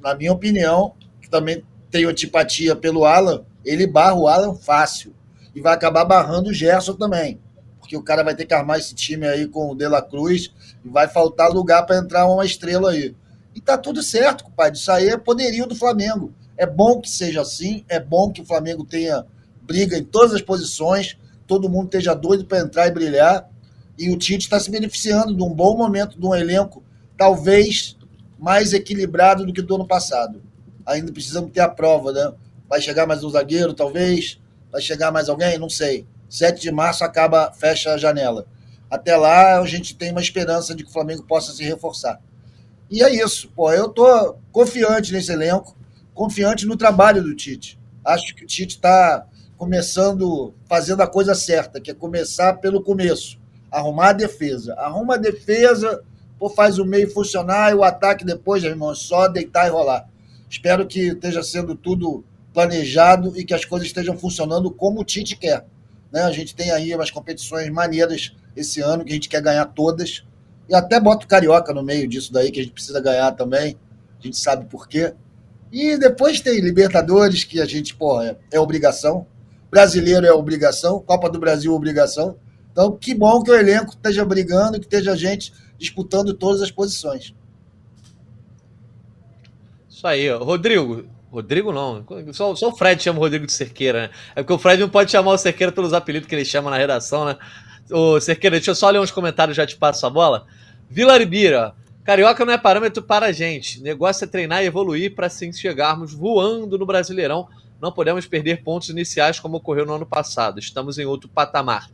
na minha opinião, que também tenho antipatia pelo Alan, ele barra o Alan fácil. E vai acabar barrando o Gerson também. Porque o cara vai ter que armar esse time aí com o De La Cruz e vai faltar lugar para entrar uma estrela aí. E tá tudo certo, compadre. Isso aí é poderio do Flamengo. É bom que seja assim, é bom que o Flamengo tenha briga em todas as posições, todo mundo esteja doido para entrar e brilhar. E o Tite está se beneficiando de um bom momento, de um elenco talvez mais equilibrado do que do ano passado. Ainda precisamos ter a prova, né? Vai chegar mais um zagueiro, talvez? Vai chegar mais alguém? Não sei. 7 de março acaba, fecha a janela. Até lá a gente tem uma esperança de que o Flamengo possa se reforçar. E é isso. Pô, eu tô confiante nesse elenco confiante no trabalho do Tite. Acho que o Tite está começando, fazendo a coisa certa, que é começar pelo começo. Arrumar a defesa. Arruma a defesa, pô, faz o meio funcionar e o ataque depois, irmão, é só deitar e rolar. Espero que esteja sendo tudo planejado e que as coisas estejam funcionando como o Tite quer. Né? A gente tem aí umas competições maneiras esse ano, que a gente quer ganhar todas. E até bota o Carioca no meio disso daí, que a gente precisa ganhar também. A gente sabe por quê. E depois tem Libertadores, que a gente, pô, é, é obrigação. Brasileiro é obrigação. Copa do Brasil é obrigação. Então, que bom que o elenco esteja brigando, que esteja gente disputando todas as posições. Isso aí, Rodrigo. Rodrigo não, só, só o Fred chama o Rodrigo de Cerqueira, né? É porque o Fred não pode chamar o Cerqueira pelos apelidos que ele chama na redação, né? Ô, Cerqueira, deixa eu só ler uns comentários já te passo a bola. Vila Ribira, Carioca não é parâmetro para a gente. Negócio é treinar e evoluir para assim chegarmos voando no Brasileirão. Não podemos perder pontos iniciais como ocorreu no ano passado. Estamos em outro patamar.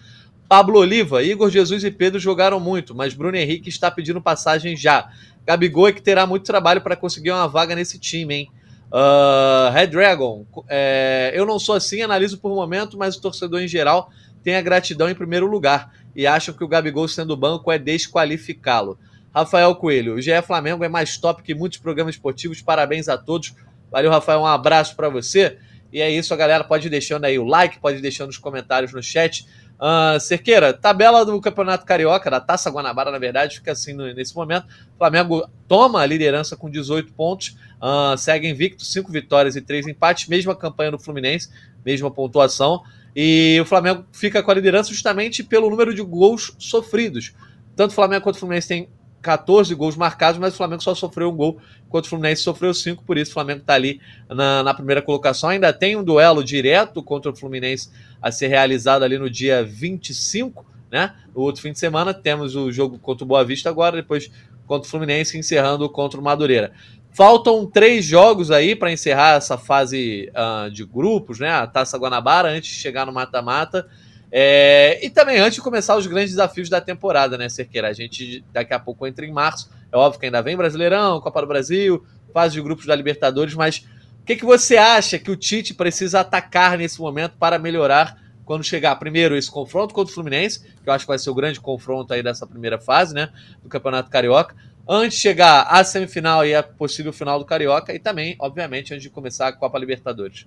Pablo Oliva, Igor Jesus e Pedro jogaram muito, mas Bruno Henrique está pedindo passagem já. Gabigol é que terá muito trabalho para conseguir uma vaga nesse time, hein? Uh, Red Dragon, é, eu não sou assim, analiso por momento, mas o torcedor em geral tem a gratidão em primeiro lugar e acham que o Gabigol sendo banco é desqualificá-lo. Rafael Coelho, o GE Flamengo é mais top que muitos programas esportivos. Parabéns a todos. Valeu, Rafael. Um abraço para você. E é isso, a galera. Pode deixando aí o like, pode deixando os comentários no chat. Uh, Cerqueira, tabela do Campeonato Carioca, da Taça Guanabara, na verdade, fica assim no, nesse momento. O Flamengo toma a liderança com 18 pontos, uh, segue invicto, 5 vitórias e 3 empates, mesma campanha do Fluminense, mesma pontuação. E o Flamengo fica com a liderança justamente pelo número de gols sofridos. Tanto o Flamengo quanto o Fluminense têm 14 gols marcados, mas o Flamengo só sofreu um gol, enquanto o Fluminense sofreu 5, por isso o Flamengo está ali na, na, primeira colocação. Ainda tem um duelo direto contra o Fluminense a ser realizado ali no dia 25, né? No outro fim de semana temos o jogo contra o Boa Vista agora, depois contra o Fluminense, encerrando contra o Madureira. Faltam três jogos aí para encerrar essa fase uh, de grupos, né? A Taça Guanabara, antes de chegar no mata-mata. É, e também antes de começar os grandes desafios da temporada, né, Cerqueira? A gente daqui a pouco entra em março. É óbvio que ainda vem Brasileirão, Copa do Brasil, fase de grupos da Libertadores, mas o que, que você acha que o Tite precisa atacar nesse momento para melhorar quando chegar primeiro esse confronto contra o Fluminense, que eu acho que vai ser o grande confronto aí dessa primeira fase, né, do Campeonato Carioca, antes de chegar à semifinal e a possível final do Carioca e também, obviamente, antes de começar a Copa Libertadores.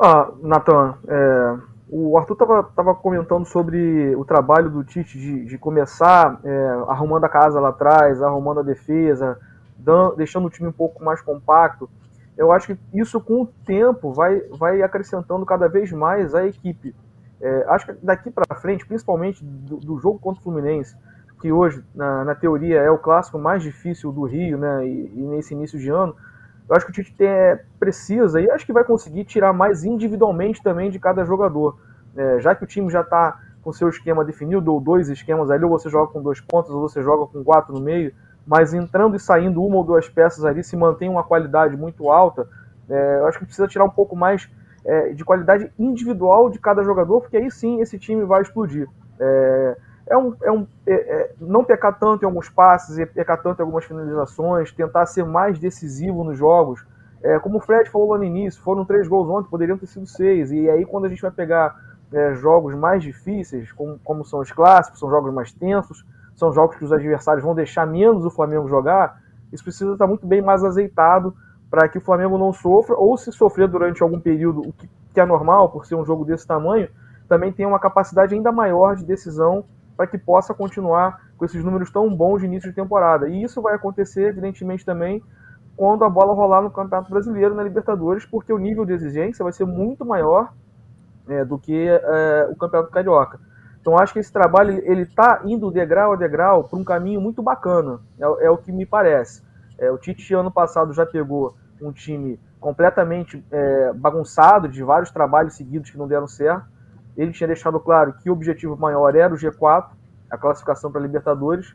Ah, Natan, é, o Arthur estava tava comentando sobre o trabalho do Tite de, de começar é, arrumando a casa lá atrás, arrumando a defesa, deixando o time um pouco mais compacto. Eu acho que isso, com o tempo, vai, vai acrescentando cada vez mais a equipe. É, acho que daqui para frente, principalmente do, do, jogo contra o Fluminense, que hoje, na, na, teoria, é o clássico mais difícil do Rio, né, e, e nesse início de ano, eu acho que o Tite tem, é, precisa e acho que vai conseguir tirar mais individualmente também de cada jogador. É, já que o time já está com seu esquema definido, ou dois esquemas ali, ou você joga com dois pontos, ou você joga com quatro no meio, mas entrando e saindo uma ou duas peças ali, se mantém uma qualidade muito alta, É, eu acho que precisa tirar um pouco mais é, de qualidade individual de cada jogador, porque aí sim esse time vai explodir. É, é um, é um é, é, não pecar tanto em alguns passes, pecar tanto em algumas finalizações, tentar ser mais decisivo nos jogos. É, como o Fred falou lá no início, foram três gols ontem, poderiam ter sido seis. E aí, quando a gente vai pegar é, jogos mais difíceis, como, como são os clássicos, são jogos mais tensos, são jogos que os adversários vão deixar menos o Flamengo jogar, isso precisa estar muito bem mais azeitado para que o Flamengo não sofra, ou se sofrer durante algum período, o que, que é normal por ser um jogo desse tamanho, também tenha uma capacidade ainda maior de decisão para que possa continuar com esses números tão bons de início de temporada. E isso vai acontecer, evidentemente, também quando a bola rolar no Campeonato Brasileiro, na Libertadores, porque o nível de exigência vai ser muito maior é, do que é, o Campeonato Carioca. Então acho que esse trabalho ele está indo degrau a degrau para um caminho muito bacana, é, é o que me parece. É, o Tite ano passado já pegou um time completamente é, bagunçado de vários trabalhos seguidos que não deram certo. Ele tinha deixado claro que o objetivo maior era o G4, a classificação para a Libertadores.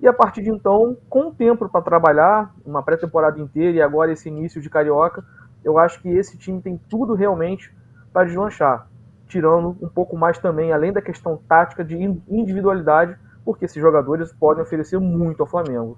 E a partir de então, com tempo para trabalhar, uma pré-temporada inteira e agora esse início de Carioca, eu acho que esse time tem tudo realmente para deslanchar, tirando um pouco mais também, além da questão tática de individualidade, porque esses jogadores podem oferecer muito ao Flamengo.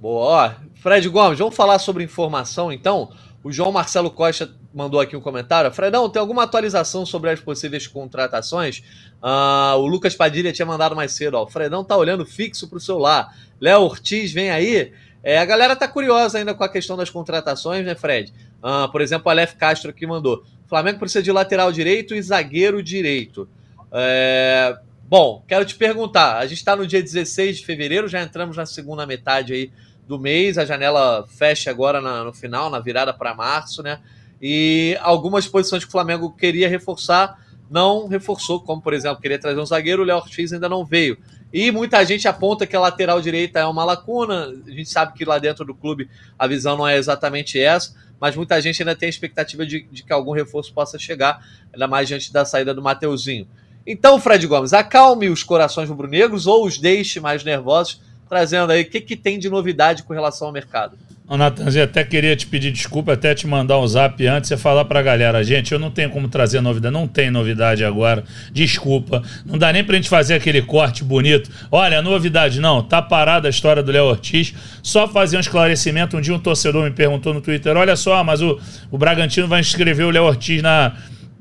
Boa, Fred Gomes, vamos falar sobre informação então. O João Marcelo Costa mandou aqui um comentário. Fredão, tem alguma atualização sobre as possíveis contratações? Uh, o Lucas Padilha tinha mandado mais cedo. Ó. O Fredão tá olhando fixo pro celular. Léo Ortiz vem aí. É, a galera tá curiosa ainda com a questão das contratações, né, Fred? Uh, por exemplo, o Aleph Castro aqui mandou. O Flamengo precisa de lateral direito e zagueiro direito. É... Bom, quero te perguntar. A gente está no dia 16 de fevereiro, já entramos na segunda metade aí do mês. A janela fecha agora na, no final, na virada para março, né? E algumas posições que o Flamengo queria reforçar não reforçou, como por exemplo, queria trazer um zagueiro, o Léo Ortiz ainda não veio. E muita gente aponta que a lateral direita é uma lacuna. A gente sabe que lá dentro do clube a visão não é exatamente essa, mas muita gente ainda tem a expectativa de, de que algum reforço possa chegar, ainda mais diante da saída do Mateuzinho. Então, Fred Gomes, acalme os corações rubro-negros ou os deixe mais nervosos trazendo aí o que, que tem de novidade com relação ao mercado. Ô, Natanzinho, até queria te pedir desculpa, até te mandar um zap antes e falar pra galera, gente, eu não tenho como trazer novidade, não tem novidade agora, desculpa, não dá nem pra gente fazer aquele corte bonito. Olha, novidade não, tá parada a história do Léo Ortiz, só fazer um esclarecimento, um dia um torcedor me perguntou no Twitter, olha só, mas o, o Bragantino vai inscrever o Léo Ortiz na,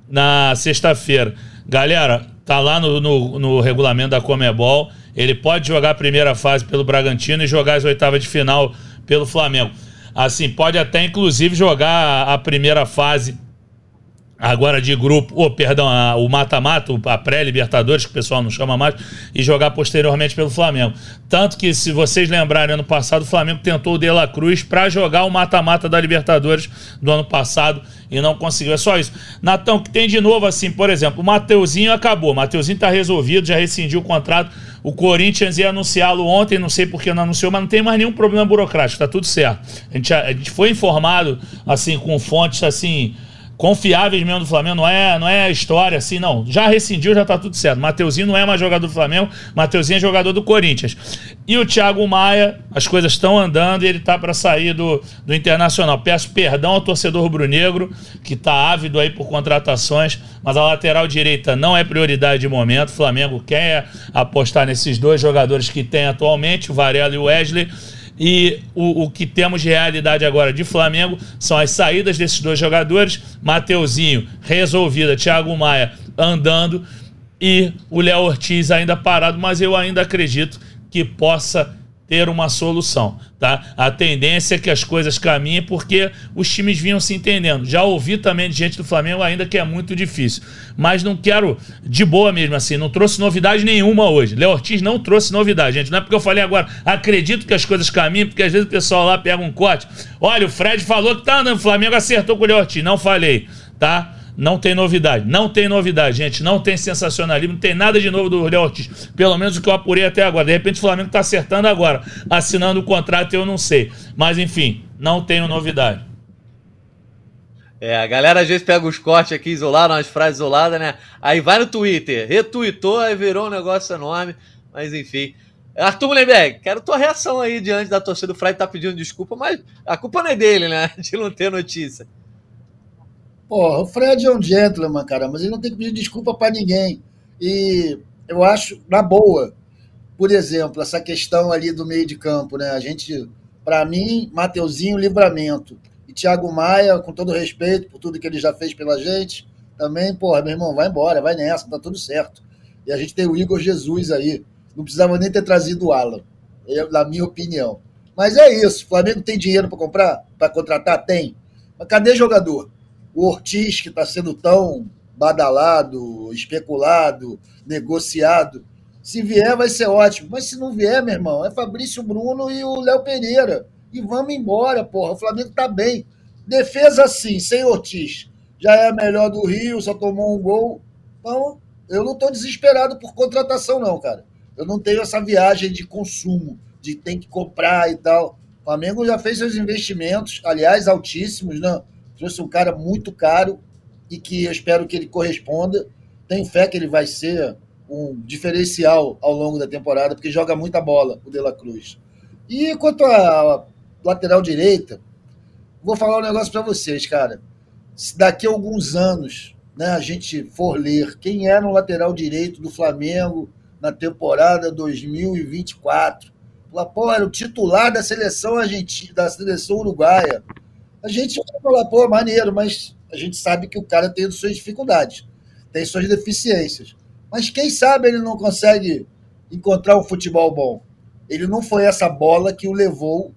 na sexta-feira. Galera, tá lá no, no, no regulamento da Comebol, ele pode jogar a primeira fase pelo Bragantino e jogar as oitavas de final pelo Flamengo. Assim, pode até inclusive jogar a primeira fase agora de grupo, ou oh, perdão, a, o mata-mata, a pré-Libertadores, que o pessoal não chama mais, e jogar posteriormente pelo Flamengo. Tanto que, se vocês lembrarem, ano passado o Flamengo tentou o De La Cruz para jogar o mata-mata da Libertadores do ano passado e não conseguiu. É só isso. Natão, que tem de novo assim, por exemplo, o Mateuzinho acabou. O Mateuzinho tá resolvido, já rescindiu o contrato. O Corinthians ia anunciá-lo ontem, não sei por que não anunciou, mas não tem mais nenhum problema burocrático, tá tudo certo. A gente, a gente foi informado, assim, com fontes, assim, confiáveis mesmo do Flamengo, não é, não é história assim, não. Já rescindiu, já tá tudo certo. Mateuzinho não é mais jogador do Flamengo, Mateuzinho é jogador do Corinthians. E o Thiago Maia, as coisas estão andando e ele tá para sair do, do Internacional. Peço perdão ao torcedor rubro-negro, que tá ávido aí por contratações, mas a lateral direita não é prioridade de momento. O Flamengo quer apostar nesses dois jogadores que tem atualmente, o Varela e o Wesley. E o, o que temos de realidade agora de Flamengo são as saídas desses dois jogadores. Mateuzinho resolvida, Thiago Maia andando e o Léo Ortiz ainda parado, mas eu ainda acredito que possa ter uma solução, tá? A tendência é que as coisas caminhem porque os times vinham se entendendo. Já ouvi também de gente do Flamengo ainda que é muito difícil, mas não quero de boa mesmo assim, não trouxe novidade nenhuma hoje. Léo Ortiz não trouxe novidade, gente. Não é porque eu falei agora, acredito que as coisas caminhem, porque às vezes o pessoal lá pega um corte. Olha, o Fred falou que tá andando, o Flamengo acertou com o Léo Ortiz. Não falei, tá? Não tem novidade. Não tem novidade, gente. Não tem sensacionalismo. Não tem nada de novo do Léo Ortiz. Pelo menos o que eu apurei até agora. De repente o Flamengo está acertando agora. Assinando o contrato, eu não sei. Mas enfim, não tenho novidade. É, a galera às vezes pega os cortes aqui isolados, umas frases isoladas, né? Aí vai no Twitter, retweetou, aí virou um negócio enorme. Mas enfim, Arthur Mullenberg, quero tua reação aí diante da torcida do Fred tá pedindo desculpa, mas a culpa não é dele, né? De não ter notícia. Porra, o Fred é um gentleman, cara, mas ele não tem que pedir desculpa para ninguém. E eu acho, na boa, por exemplo, essa questão ali do meio de campo, né? A gente, para mim, Mateuzinho, livramento. E Thiago Maia, com todo respeito por tudo que ele já fez pela gente, também, porra, meu irmão, vai embora, vai nessa, tá tudo certo. E a gente tem o Igor Jesus aí. Não precisava nem ter trazido o Alan, na minha opinião. Mas é isso. O Flamengo tem dinheiro para comprar? Para contratar? Tem. Mas cadê jogador? O Ortiz, que está sendo tão badalado, especulado, negociado. Se vier, vai ser ótimo. Mas se não vier, meu irmão, é Fabrício Bruno e o Léo Pereira. E vamos embora, porra. O Flamengo tá bem. Defesa sim, sem Ortiz. Já é a melhor do Rio, só tomou um gol. Então, eu não estou desesperado por contratação, não, cara. Eu não tenho essa viagem de consumo, de tem que comprar e tal. O Flamengo já fez seus investimentos, aliás, altíssimos, né? Trouxe um cara muito caro e que eu espero que ele corresponda. Tenho fé que ele vai ser um diferencial ao longo da temporada, porque joga muita bola, o De La Cruz. E quanto à lateral direita, vou falar um negócio para vocês, cara. Se daqui a alguns anos né, a gente for ler quem era o lateral direito do Flamengo na temporada 2024. Falar, pô, era o titular da seleção argentina, da seleção uruguaia. A gente vai falar, pô, maneiro, mas a gente sabe que o cara tem suas dificuldades, tem suas deficiências. Mas quem sabe ele não consegue encontrar um futebol bom. Ele não foi essa bola que o levou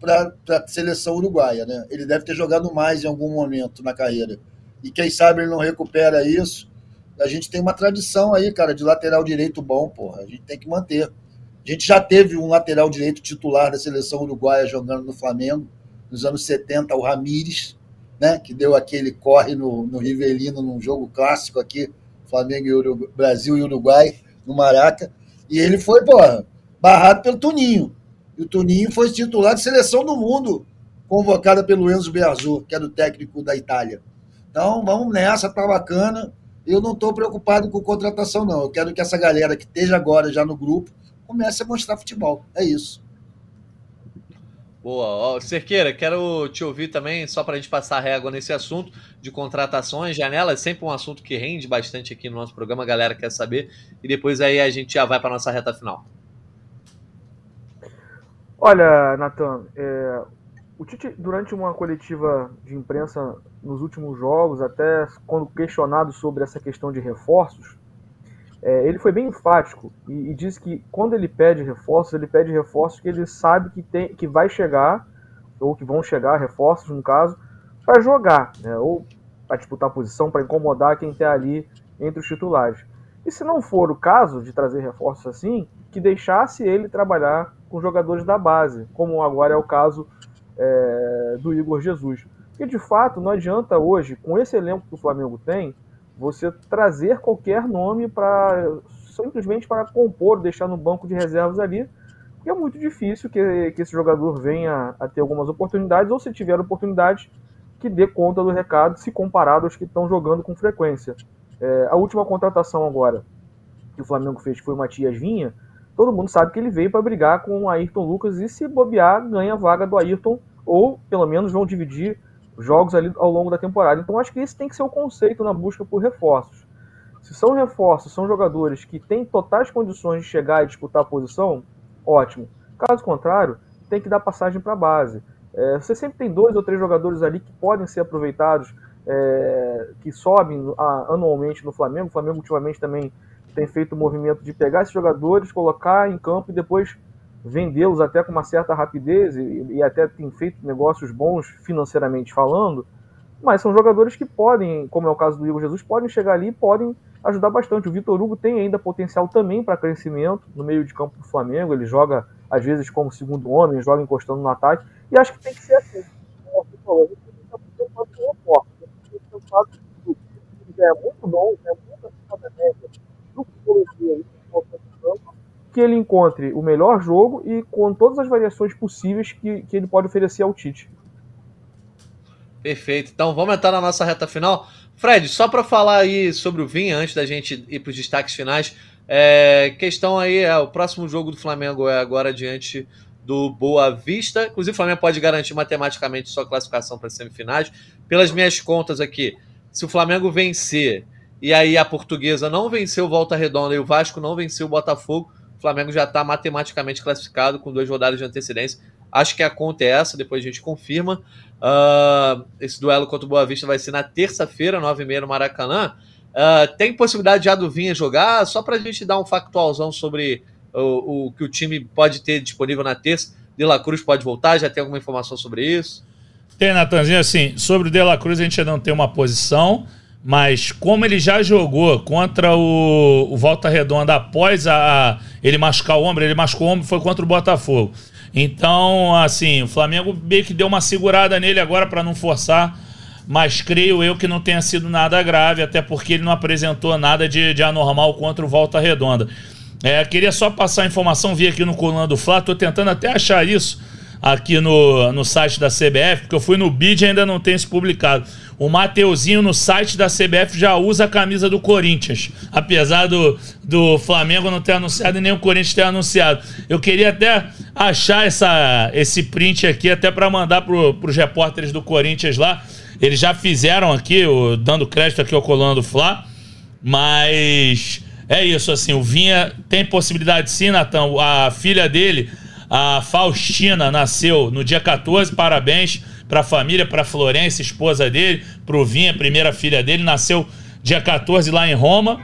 para a seleção uruguaia, né? Ele deve ter jogado mais em algum momento na carreira. E quem sabe ele não recupera isso a gente tem uma tradição aí, cara, de lateral direito bom, porra. A gente tem que manter. A gente já teve um lateral direito titular da seleção uruguaia jogando no Flamengo, nos anos 70, o Ramires, né? Que deu aquele corre no, no Rivelino num jogo clássico aqui, Flamengo e Brasil e Uruguai, no Maraca. E ele foi, porra, barrado pelo Tuninho. E o Tuninho foi titular de seleção do mundo, convocada pelo Enzo Bearzot, que é do técnico da Itália. Então, vamos nessa, tá bacana eu não estou preocupado com contratação, não. Eu quero que essa galera que esteja agora já no grupo comece a mostrar futebol. É isso. Boa. Cerqueira, quero te ouvir também, só para a gente passar régua nesse assunto de contratações, janelas, sempre um assunto que rende bastante aqui no nosso programa, a galera quer saber, e depois aí a gente já vai para nossa reta final. Olha, Natan, é, o Tite, durante uma coletiva de imprensa nos últimos jogos, até quando questionado sobre essa questão de reforços, é, ele foi bem enfático e, e disse que quando ele pede reforços, ele pede reforços que ele sabe que, tem, que vai chegar, ou que vão chegar, reforços no caso, para jogar, né, ou para disputar posição, para incomodar quem está ali entre os titulares. E se não for o caso de trazer reforços assim, que deixasse ele trabalhar com jogadores da base, como agora é o caso é, do Igor Jesus. E de fato, não adianta hoje, com esse elenco que o Flamengo tem, você trazer qualquer nome para simplesmente para compor, deixar no banco de reservas ali, porque é muito difícil que, que esse jogador venha a ter algumas oportunidades, ou se tiver oportunidade, que dê conta do recado, se comparado aos que estão jogando com frequência. É, a última contratação agora que o Flamengo fez foi o Matias Vinha, todo mundo sabe que ele veio para brigar com o Ayrton Lucas e se bobear, ganha a vaga do Ayrton, ou pelo menos vão dividir jogos ali ao longo da temporada. Então acho que esse tem que ser o conceito na busca por reforços. Se são reforços, são jogadores que têm totais condições de chegar e disputar a posição, ótimo. Caso contrário, tem que dar passagem para a base. É, você sempre tem dois ou três jogadores ali que podem ser aproveitados, é, que sobem a, anualmente no Flamengo. O Flamengo ultimamente também tem feito o movimento de pegar esses jogadores, colocar em campo e depois vendê-los até com uma certa rapidez e, e, até tem feito negócios bons financeiramente falando, mas são jogadores que podem, como é o caso do Igor Jesus, podem chegar ali e podem ajudar bastante. O Vitor Hugo tem ainda potencial também para crescimento no meio de campo do Flamengo, ele joga às vezes como segundo homem, joga encostando no ataque, e acho que tem que ser assim. É muito bom, é muito acima da média que ele encontre o melhor jogo e com todas as variações possíveis que, que ele pode oferecer ao Tite. Perfeito. Então vamos entrar na nossa reta final. Fred, só para falar aí sobre o Vinha, antes da gente ir para os destaques finais, É, questão aí é o próximo jogo do Flamengo é agora diante do Boa Vista. Inclusive, o Flamengo pode garantir matematicamente sua classificação para as semifinais. Pelas minhas contas aqui, se o Flamengo vencer e aí a portuguesa não venceu Volta Redonda e o Vasco não venceu o Botafogo, Flamengo já está matematicamente classificado com duas rodadas de antecedência. Acho que a conta é essa, depois a gente confirma. Uh, esse duelo contra o Boa Vista vai ser na terça-feira, 9h30 no Maracanã. Uh, tem possibilidade já do Vinha jogar? Só para a gente dar um factualzão sobre o, o, que o time pode ter disponível na terça. De La Cruz pode voltar? Já tem alguma informação sobre isso? Tem, Natanzinho. Assim, sobre o De La Cruz a gente ainda não tem uma posição, mas como ele já jogou contra o, o Volta Redonda após a, a, ele machucar o ombro, ele machucou o ombro foi contra o Botafogo. Então, assim, o Flamengo meio que deu uma segurada nele agora para não forçar mas creio eu que não tenha sido nada grave, até porque ele não apresentou nada de, de anormal contra o Volta Redonda. É, queria só passar a informação, vi aqui no coluna do Flá, tô tentando até achar isso aqui no, no site da CBF, porque eu fui no BID e ainda não tem isso publicado. O Mateuzinho no site da CBF já usa a camisa do Corinthians, apesar do, do Flamengo não ter anunciado e nem o Corinthians ter anunciado. Eu queria até achar essa, esse print aqui, até para mandar para os repórteres do Corinthians lá. Eles já fizeram aqui, o, dando crédito aqui ao coluna do Fla, mas é isso, assim, o Vinha tem possibilidade sim, Natan. A filha dele, a Faustina, nasceu no dia 14, parabéns para a família, para Florência, esposa dele, para o Vinha, primeira filha dele, nasceu dia 14 lá em Roma.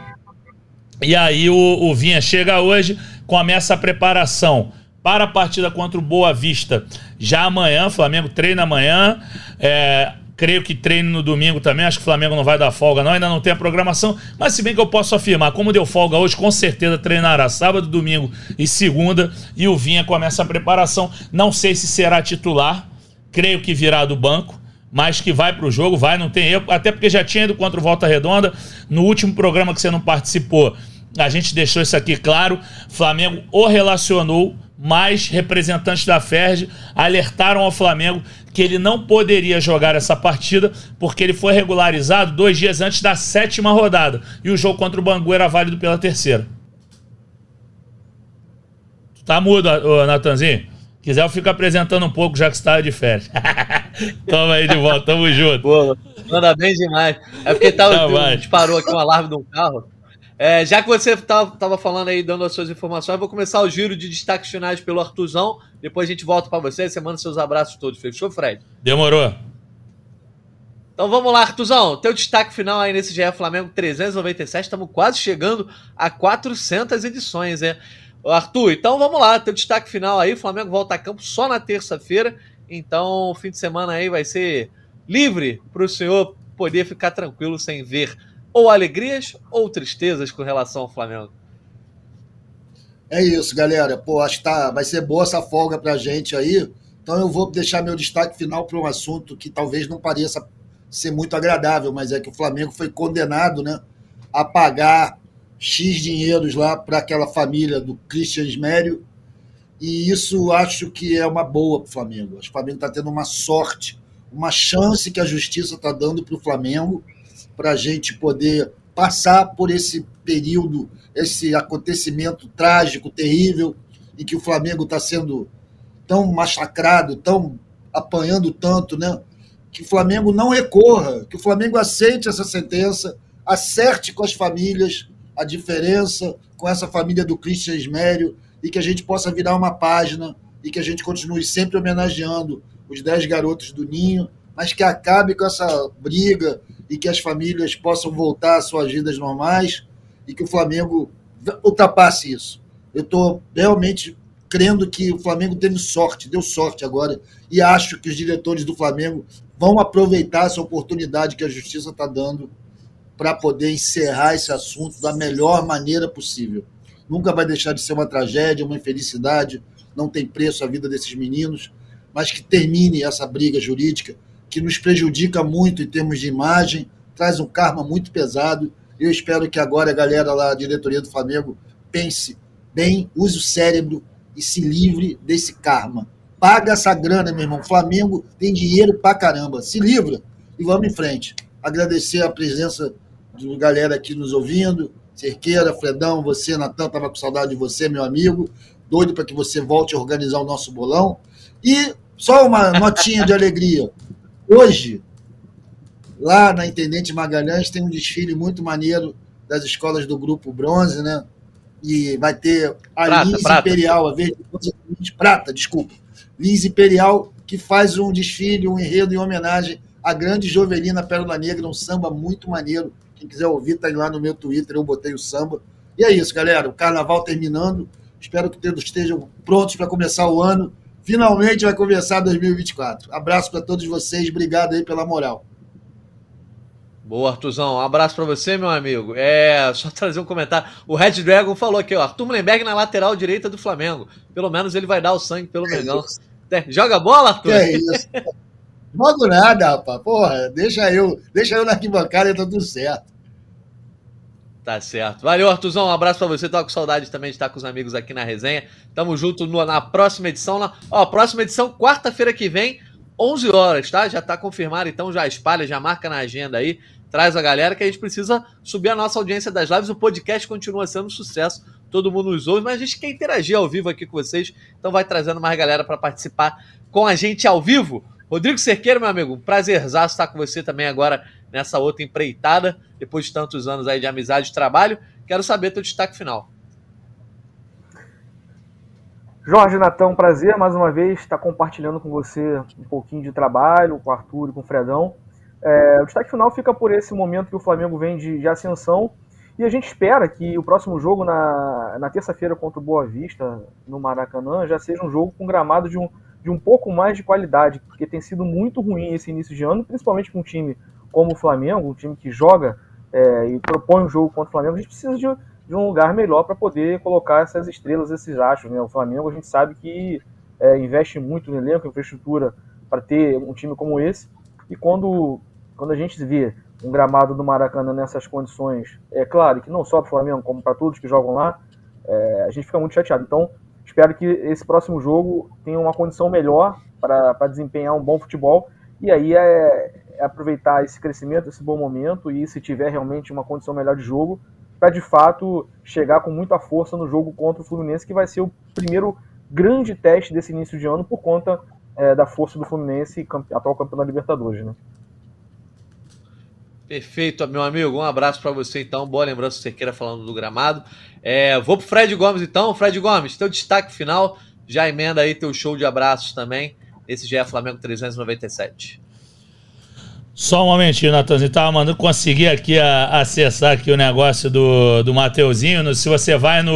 E aí o, o Vinha chega hoje, começa a preparação para a partida contra o Boa Vista. Já amanhã, Flamengo treina amanhã. É, Creio que treino no domingo também. Acho que o Flamengo não vai dar folga, não. Ainda não tem a programação. Mas, se bem que eu posso afirmar, como deu folga hoje, com certeza treinará sábado, domingo e segunda. E o Vinha começa a preparação. Não sei se será titular. Creio que virá do banco. Mas que vai para o jogo, vai, não tem erro. Até porque já tinha ido contra o Volta Redonda. No último programa que você não participou, a gente deixou isso aqui claro. Flamengo o relacionou mas representantes da FERJ alertaram ao Flamengo que ele não poderia jogar essa partida porque ele foi regularizado dois dias antes da sétima rodada e o jogo contra o Bangu era válido pela terceira. Tá mudo, Natanzinho? Quiser eu fico apresentando um pouco já que você estava de férias. Toma aí de volta, tamo junto. Boa, manda bem demais. É porque tava, tá, disparou aqui um alarme de um carro. É, já que você estava tá, falando aí, dando as suas informações, vou começar o giro de destaques finais pelo Artuzão. Depois a gente volta para você. Você manda seus abraços todos. Fechou, Fred? Demorou. Então vamos lá, Artuzão. Teu destaque final aí nesse GE Flamengo 397. Estamos quase chegando a 400 edições, né? Arthur, então vamos lá. Teu destaque final aí. Flamengo volta a campo só na terça-feira. Então o fim de semana aí vai ser livre para o senhor poder ficar tranquilo sem ver ou alegrias ou tristezas com relação ao Flamengo? É isso, galera. Pô, acho que tá, vai ser boa essa folga pra gente aí. Então eu vou deixar meu destaque final para um assunto que talvez não pareça ser muito agradável, mas é que o Flamengo foi condenado né, a pagar X dinheiros lá para aquela família do Christian Smério. E isso acho que é uma boa para o Flamengo. Acho que o Flamengo está tendo uma sorte, uma chance que a justiça está dando para o Flamengo para a gente poder passar por esse período, esse acontecimento trágico, terrível, em que o Flamengo está sendo tão massacrado, tão apanhando tanto, né? Que o Flamengo não recorra, que o Flamengo aceite essa sentença, acerte com as famílias a diferença com essa família do Christian Esmério e que a gente possa virar uma página e que a gente continue sempre homenageando os dez garotos do Ninho, mas que acabe com essa briga e que as famílias possam voltar às suas vidas normais e que o Flamengo ultrapasse isso. Eu estou realmente crendo que o Flamengo teve sorte, deu sorte agora, e acho que os diretores do Flamengo vão aproveitar essa oportunidade que a justiça está dando para poder encerrar esse assunto da melhor maneira possível. Nunca vai deixar de ser uma tragédia, uma infelicidade, não tem preço a vida desses meninos, mas que termine essa briga jurídica que nos prejudica muito em termos de imagem, traz um karma muito pesado. Eu espero que agora a galera lá, a diretoria do Flamengo, pense bem, use o cérebro e se livre desse karma. Paga essa grana, meu irmão. Flamengo tem dinheiro pra caramba. Se livra e vamos em frente. Agradecer a presença galera aqui nos ouvindo. Cerqueira, Fredão, você, Natan, estava com saudade de você, meu amigo. Doido para que você volte a organizar o nosso bolão. E só uma notinha de alegria. Hoje, lá na Intendente Magalhães, tem um desfile muito maneiro das escolas do Grupo Bronze, né? E vai ter a prata, Lins prata. Imperial, a vez de prata, desculpa. Lins Imperial, que faz um desfile, um enredo em homenagem à grande Jovelina Pérola Negra, um samba muito maneiro. Quem quiser ouvir, tá lá no meu Twitter, eu botei o samba. E é isso, galera. O carnaval terminando. Espero que todos estejam prontos para começar o ano. Finalmente vai começar 2024. Abraço para todos vocês. Obrigado aí pela moral. Boa, Artuzão. Um abraço para você, meu amigo. É, só trazer um comentário. O Red Dragon falou aqui, ó. Arthur Mullenberg na lateral direita do Flamengo. Pelo menos ele vai dar o sangue pelo é Mengão. Joga bola, Arthur? é isso. Jogo nada, rapaz. Porra, deixa eu, deixa eu na arquibancada e tá tudo certo. Tá certo. Valeu, Artuzão. Um abraço pra você. Tava com saudade também de estar com os amigos aqui na resenha. Tamo junto no, na próxima edição. Na, ó, próxima edição, quarta-feira que vem, 11 horas, tá? Já tá confirmado, então já espalha, já marca na agenda aí traz a galera que a gente precisa subir a nossa audiência das lives. O podcast continua sendo um sucesso, todo mundo nos ouve, mas a gente quer interagir ao vivo aqui com vocês, então vai trazendo mais galera para participar com a gente ao vivo. Rodrigo Cerqueiro, meu amigo, prazerzaço estar com você também agora nessa outra empreitada, depois de tantos anos aí de amizade e trabalho. Quero saber teu destaque final. Jorge Natão, prazer mais uma vez estar compartilhando com você um pouquinho de trabalho, com o Arthur e com o Fredão. É, o destaque final fica por esse momento que o Flamengo vem de, de ascensão e a gente espera que o próximo jogo na, na terça-feira contra o Boa Vista, no Maracanã, já seja um jogo com gramado de um, de um pouco mais de qualidade, porque tem sido muito ruim esse início de ano, principalmente com um time como o Flamengo, um time que joga é, e propõe um jogo contra o Flamengo. A gente precisa de, de um lugar melhor para poder colocar essas estrelas, esses achos. Né? O Flamengo, a gente sabe que é, investe muito no elenco, infraestrutura, para ter um time como esse. E quando quando a gente vê um gramado do Maracanã nessas condições, é claro que não só para o Flamengo, como para todos que jogam lá, é, a gente fica muito chateado. Então, espero que esse próximo jogo tenha uma condição melhor para desempenhar um bom futebol. E aí é, é, aproveitar esse crescimento, esse bom momento, e se tiver realmente uma condição melhor de jogo, para de fato chegar com muita força no jogo contra o Fluminense, que vai ser o primeiro grande teste desse início de ano por conta é, da força do Fluminense, atual campeão da Libertadores. Né? Perfeito, meu amigo. Um abraço para você então. Boa lembrança você queira falando do gramado. É, vou pro Fred Gomes então. Fred Gomes, teu destaque final. Já emenda aí teu show de abraços também. Esse já é Flamengo 397. Só um momentinho, Natanzinho. Tava mandando conseguir aqui a, acessar aqui o negócio do, do Mateuzinho. Se você vai no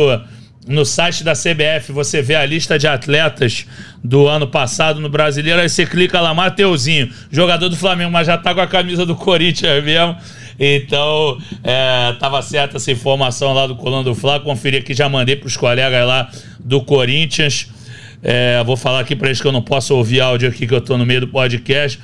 no site da CBF você vê a lista de atletas do ano passado no Brasileiro, aí você clica lá, Mateuzinho, jogador do Flamengo, mas já tá com a camisa do Corinthians mesmo. Então, é, tava certa essa informação lá do Colando do Fla. Conferi aqui, já mandei pros colegas lá do Corinthians. É, vou falar aqui para eles que eu não posso ouvir áudio aqui, que eu tô no meio do podcast.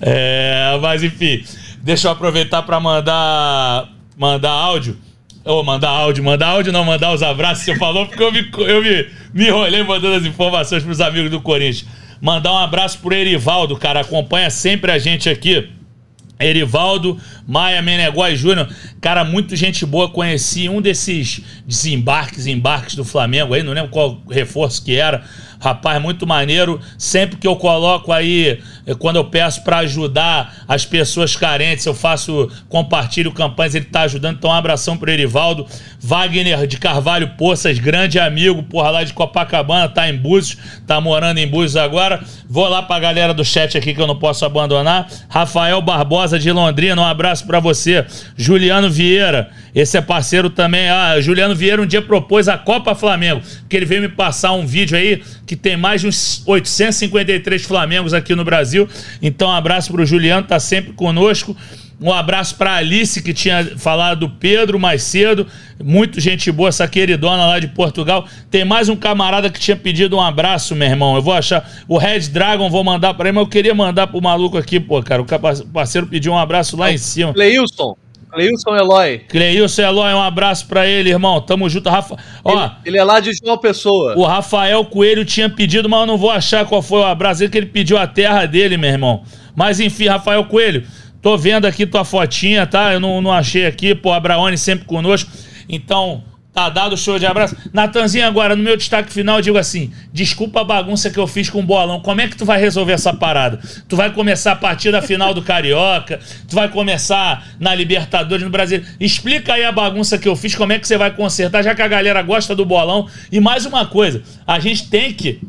É, mas enfim, deixa eu aproveitar para mandar, mandar áudio. Ô, mandar áudio, mandar áudio, não mandar os abraços você falou, porque eu me, eu me, me enrolei mandando as informações pros amigos do Corinthians. Mandar um abraço pro Erivaldo, cara, acompanha sempre a gente aqui. Erivaldo, Maia Menegói Júnior, cara, muito gente boa. Conheci um desses desembarques, embarques do Flamengo aí, não lembro qual reforço que era. Rapaz, muito maneiro. Sempre que eu coloco aí, eh, quando eu peço para ajudar as pessoas carentes, eu faço, compartilho campanhas, ele tá ajudando. Então, um abração pro Erivaldo. Wagner de Carvalho Poças, grande amigo, porra, lá de Copacabana, tá em Búzios, tá morando em Búzios agora. Vou lá pra galera do chat aqui que eu não posso abandonar. Rafael Barbosa de Londrina, um abraço para você. Juliano Vieira, esse é parceiro também. Ah, Juliano Vieira um dia propôs a Copa Flamengo, que ele veio me passar um vídeo aí que tem mais de uns 853 Flamengos aqui no Brasil. Então, um abraço pro Juliano, tá sempre conosco. Um abraço para Alice, que tinha falado do Pedro mais cedo. Muito gente boa, essa queridona lá de Portugal. Tem mais um camarada que tinha pedido um abraço, meu irmão. Eu vou achar. O Red Dragon, vou mandar para ele, mas eu queria mandar pro maluco aqui, pô, cara. O parceiro pediu um abraço lá em cima. Cleilson. Cleilson Eloy. Cleilson Eloy, um abraço pra ele, irmão. Tamo junto. Rafa... Ó, ele, ele, é lá de João Pessoa. O Rafael Coelho tinha pedido, mas eu não vou achar qual foi o abraço. Ele que ele pediu a terra dele, meu irmão. Mas enfim, Rafael Coelho, tô vendo aqui tua fotinha, tá? Eu não, não achei aqui. Pô, Abraone sempre conosco. Então, Tá dado show de abraço. Natanzinho, agora, no meu destaque final, eu digo assim: desculpa a bagunça que eu fiz com o bolão. Como é que tu vai resolver essa parada? Tu vai começar a partir da final do Carioca, tu vai começar na Libertadores no Brasil. Explica aí a bagunça que eu fiz, como é que você vai consertar, já que a galera gosta do bolão. E mais uma coisa: a gente tem que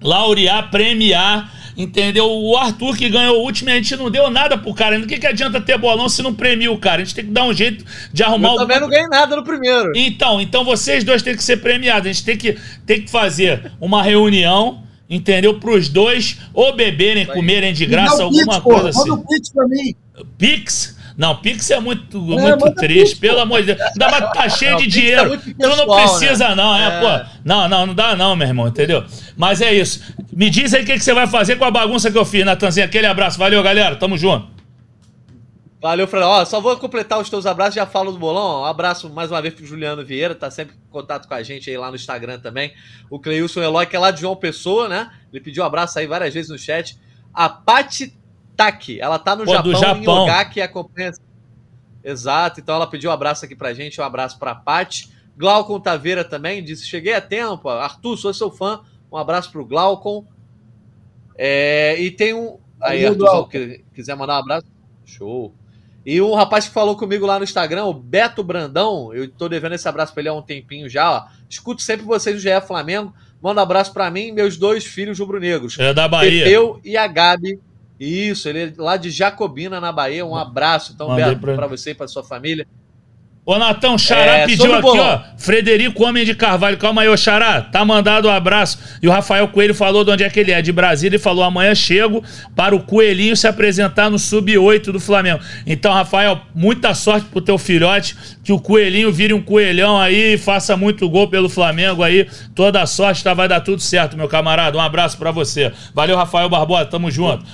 laurear, premiar Entendeu? O Arthur que ganhou o último, a gente não deu nada pro cara. O que, que adianta ter bolão se não premia o cara? A gente tem que dar um jeito de arrumar Eu também não ganhei nada no primeiro. Então, então vocês dois têm que ser premiados. A gente tem que, tem que fazer uma reunião entendeu? Para os dois ou beberem, comerem de graça, alguma Pix, coisa assim. Manda o Pix pra mim. Pix? Não, Pix é muito, é, muito triste, Pix, pelo amor de Deus. Ainda mais tá cheio não, de é dinheiro. É tu não precisa, né? não, é, é, pô. Não, não, não dá, não, meu irmão, entendeu? Mas é isso. Me diz aí o que, que você vai fazer com a bagunça que eu fiz, Natanzinho. Aquele abraço. Valeu, galera. Tamo junto. Valeu, Fran. Ó, só vou completar os teus abraços, já falo do bolão. Um abraço mais uma vez pro Juliano Vieira, tá sempre em contato com a gente aí lá no Instagram também. O Cleilson Eloy, que é lá de João Pessoa, né? Ele pediu um abraço aí várias vezes no chat. A Pati Taki, ela tá no Pô, Japão, Japão, em Ogaki, acompanha Exato, então ela pediu um abraço aqui pra gente, um abraço pra Paty. Glaucon Taveira também disse: Cheguei a tempo. Arthur, sou seu fã. Um abraço pro Glaucon. É, e tem um. Aí, Arthur, que quiser mandar um abraço. Show. E um rapaz que falou comigo lá no Instagram, o Beto Brandão, eu tô devendo esse abraço pra ele há um tempinho já, ó. Escuto sempre vocês do GE Flamengo. Manda um abraço para mim e meus dois filhos rubro-negros. É da Bahia. Eu e a Gabi isso, ele é lá de Jacobina, na Bahia. Um abraço, então, Beto, pra... pra você e pra sua família. Ô, Natão, Xará é, pediu aqui, ó. Frederico Homem de Carvalho. Calma aí, ô Xará. Tá mandado um abraço. E o Rafael Coelho falou de onde é que ele é, de Brasília, e falou: amanhã chego para o Coelhinho se apresentar no Sub-8 do Flamengo. Então, Rafael, muita sorte pro teu filhote. Que o Coelhinho vire um coelhão aí e faça muito gol pelo Flamengo aí. Toda a sorte, tá? Vai dar tudo certo, meu camarada. Um abraço para você. Valeu, Rafael Barbosa. Tamo junto.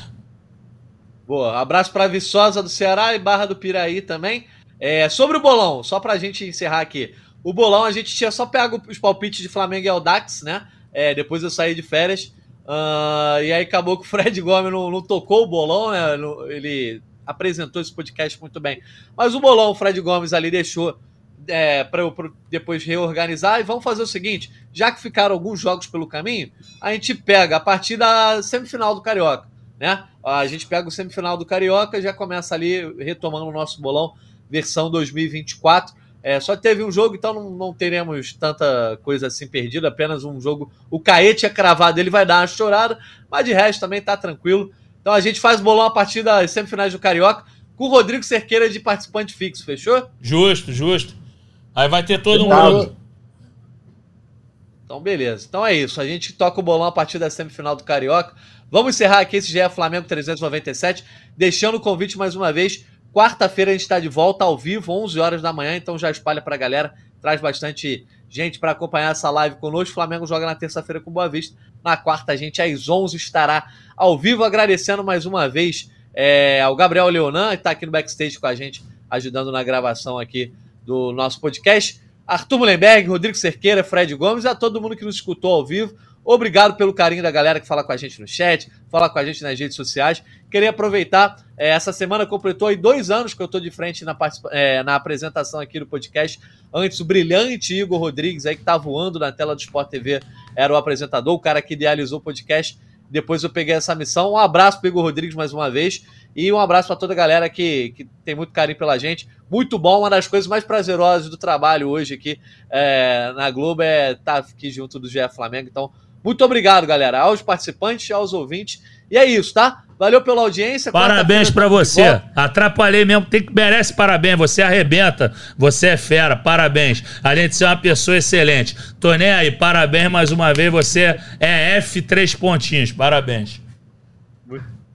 Boa. Abraço para Viçosa do Ceará e Barra do Piraí também. É, sobre o bolão, só pra gente encerrar aqui. O bolão a gente tinha só pego os palpites de Flamengo e Aldax, né? É, depois eu saí de férias. Uh, e aí acabou que o Fred Gomes não, não tocou o bolão, né? Ele apresentou esse podcast muito bem. Mas o bolão, o Fred Gomes ali deixou é, para eu depois reorganizar. E vamos fazer o seguinte: já que ficaram alguns jogos pelo caminho, a gente pega a partir da semifinal do Carioca né? A gente pega o semifinal do Carioca já começa ali retomando o nosso bolão, versão 2024. É, só teve um jogo, então não, não, teremos tanta coisa assim perdida, apenas um jogo. O Caete é cravado, ele vai dar uma chorada, mas de resto também tá tranquilo. Então a gente faz bolão a partir das semifinais do Carioca com o Rodrigo Cerqueira de participante fixo, fechou? Justo, justo. Aí vai ter todo mundo. Então, beleza. Então é isso. A gente toca o bolão a partir da semifinal do Carioca. Vamos encerrar aqui esse GE Flamengo 397, deixando o convite mais uma vez. Quarta-feira a gente está de volta ao vivo, 11 horas da manhã, então já espalha para a galera, traz bastante gente para acompanhar essa live conosco. O Flamengo joga na terça-feira com Boa Vista. Na quarta, a gente às 11 estará ao vivo, agradecendo mais uma vez é, ao Gabriel Leonan, que está aqui no backstage com a gente, ajudando na gravação aqui do nosso podcast. Arthur Mullenberg, Rodrigo Cerqueira, Fred Gomes, a todo mundo que nos escutou ao vivo. Obrigado pelo carinho da galera que fala com a gente no chat, fala com a gente nas redes sociais. Queria aproveitar, é, essa semana completou aí dois anos que eu estou de frente na, é, na apresentação aqui do podcast. Antes, o brilhante Igor Rodrigues, aí que tá voando na tela do Sport TV, era o apresentador, o cara que idealizou o podcast. Depois eu peguei essa missão. Um abraço para Igor Rodrigues mais uma vez. E um abraço para toda a galera que, que tem muito carinho pela gente. Muito bom, uma das coisas mais prazerosas do trabalho hoje aqui é, na Globo é estar tá aqui junto do GE Flamengo. Então, muito obrigado, galera, aos participantes, aos ouvintes. E é isso, tá? Valeu pela audiência. Parabéns para você. Atrapalhei mesmo. Tem que merece parabéns. Você arrebenta. Você é fera. Parabéns. Além de ser uma pessoa excelente. Tô nem aí. Parabéns mais uma vez. Você é F três pontinhos. Parabéns.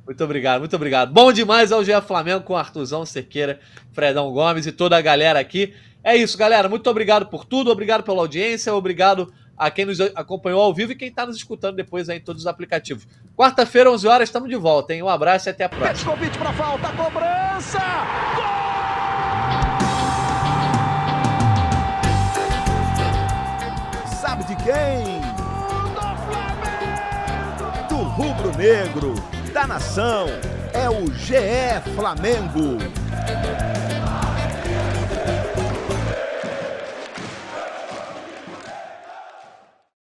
Muito obrigado, muito obrigado. Bom demais ao GE Flamengo com Artuzão Cerqueira, Fredão Gomes e toda a galera aqui. É isso, galera. Muito obrigado por tudo. Obrigado pela audiência. Obrigado a quem nos acompanhou ao vivo e quem está nos escutando depois aí em todos os aplicativos. Quarta-feira, 11 horas, estamos de volta, hein? Um abraço e até a próxima. convite para falta, cobrança! Gol! Sabe de quem? Do Do rubro-negro, da nação, é o GE Flamengo.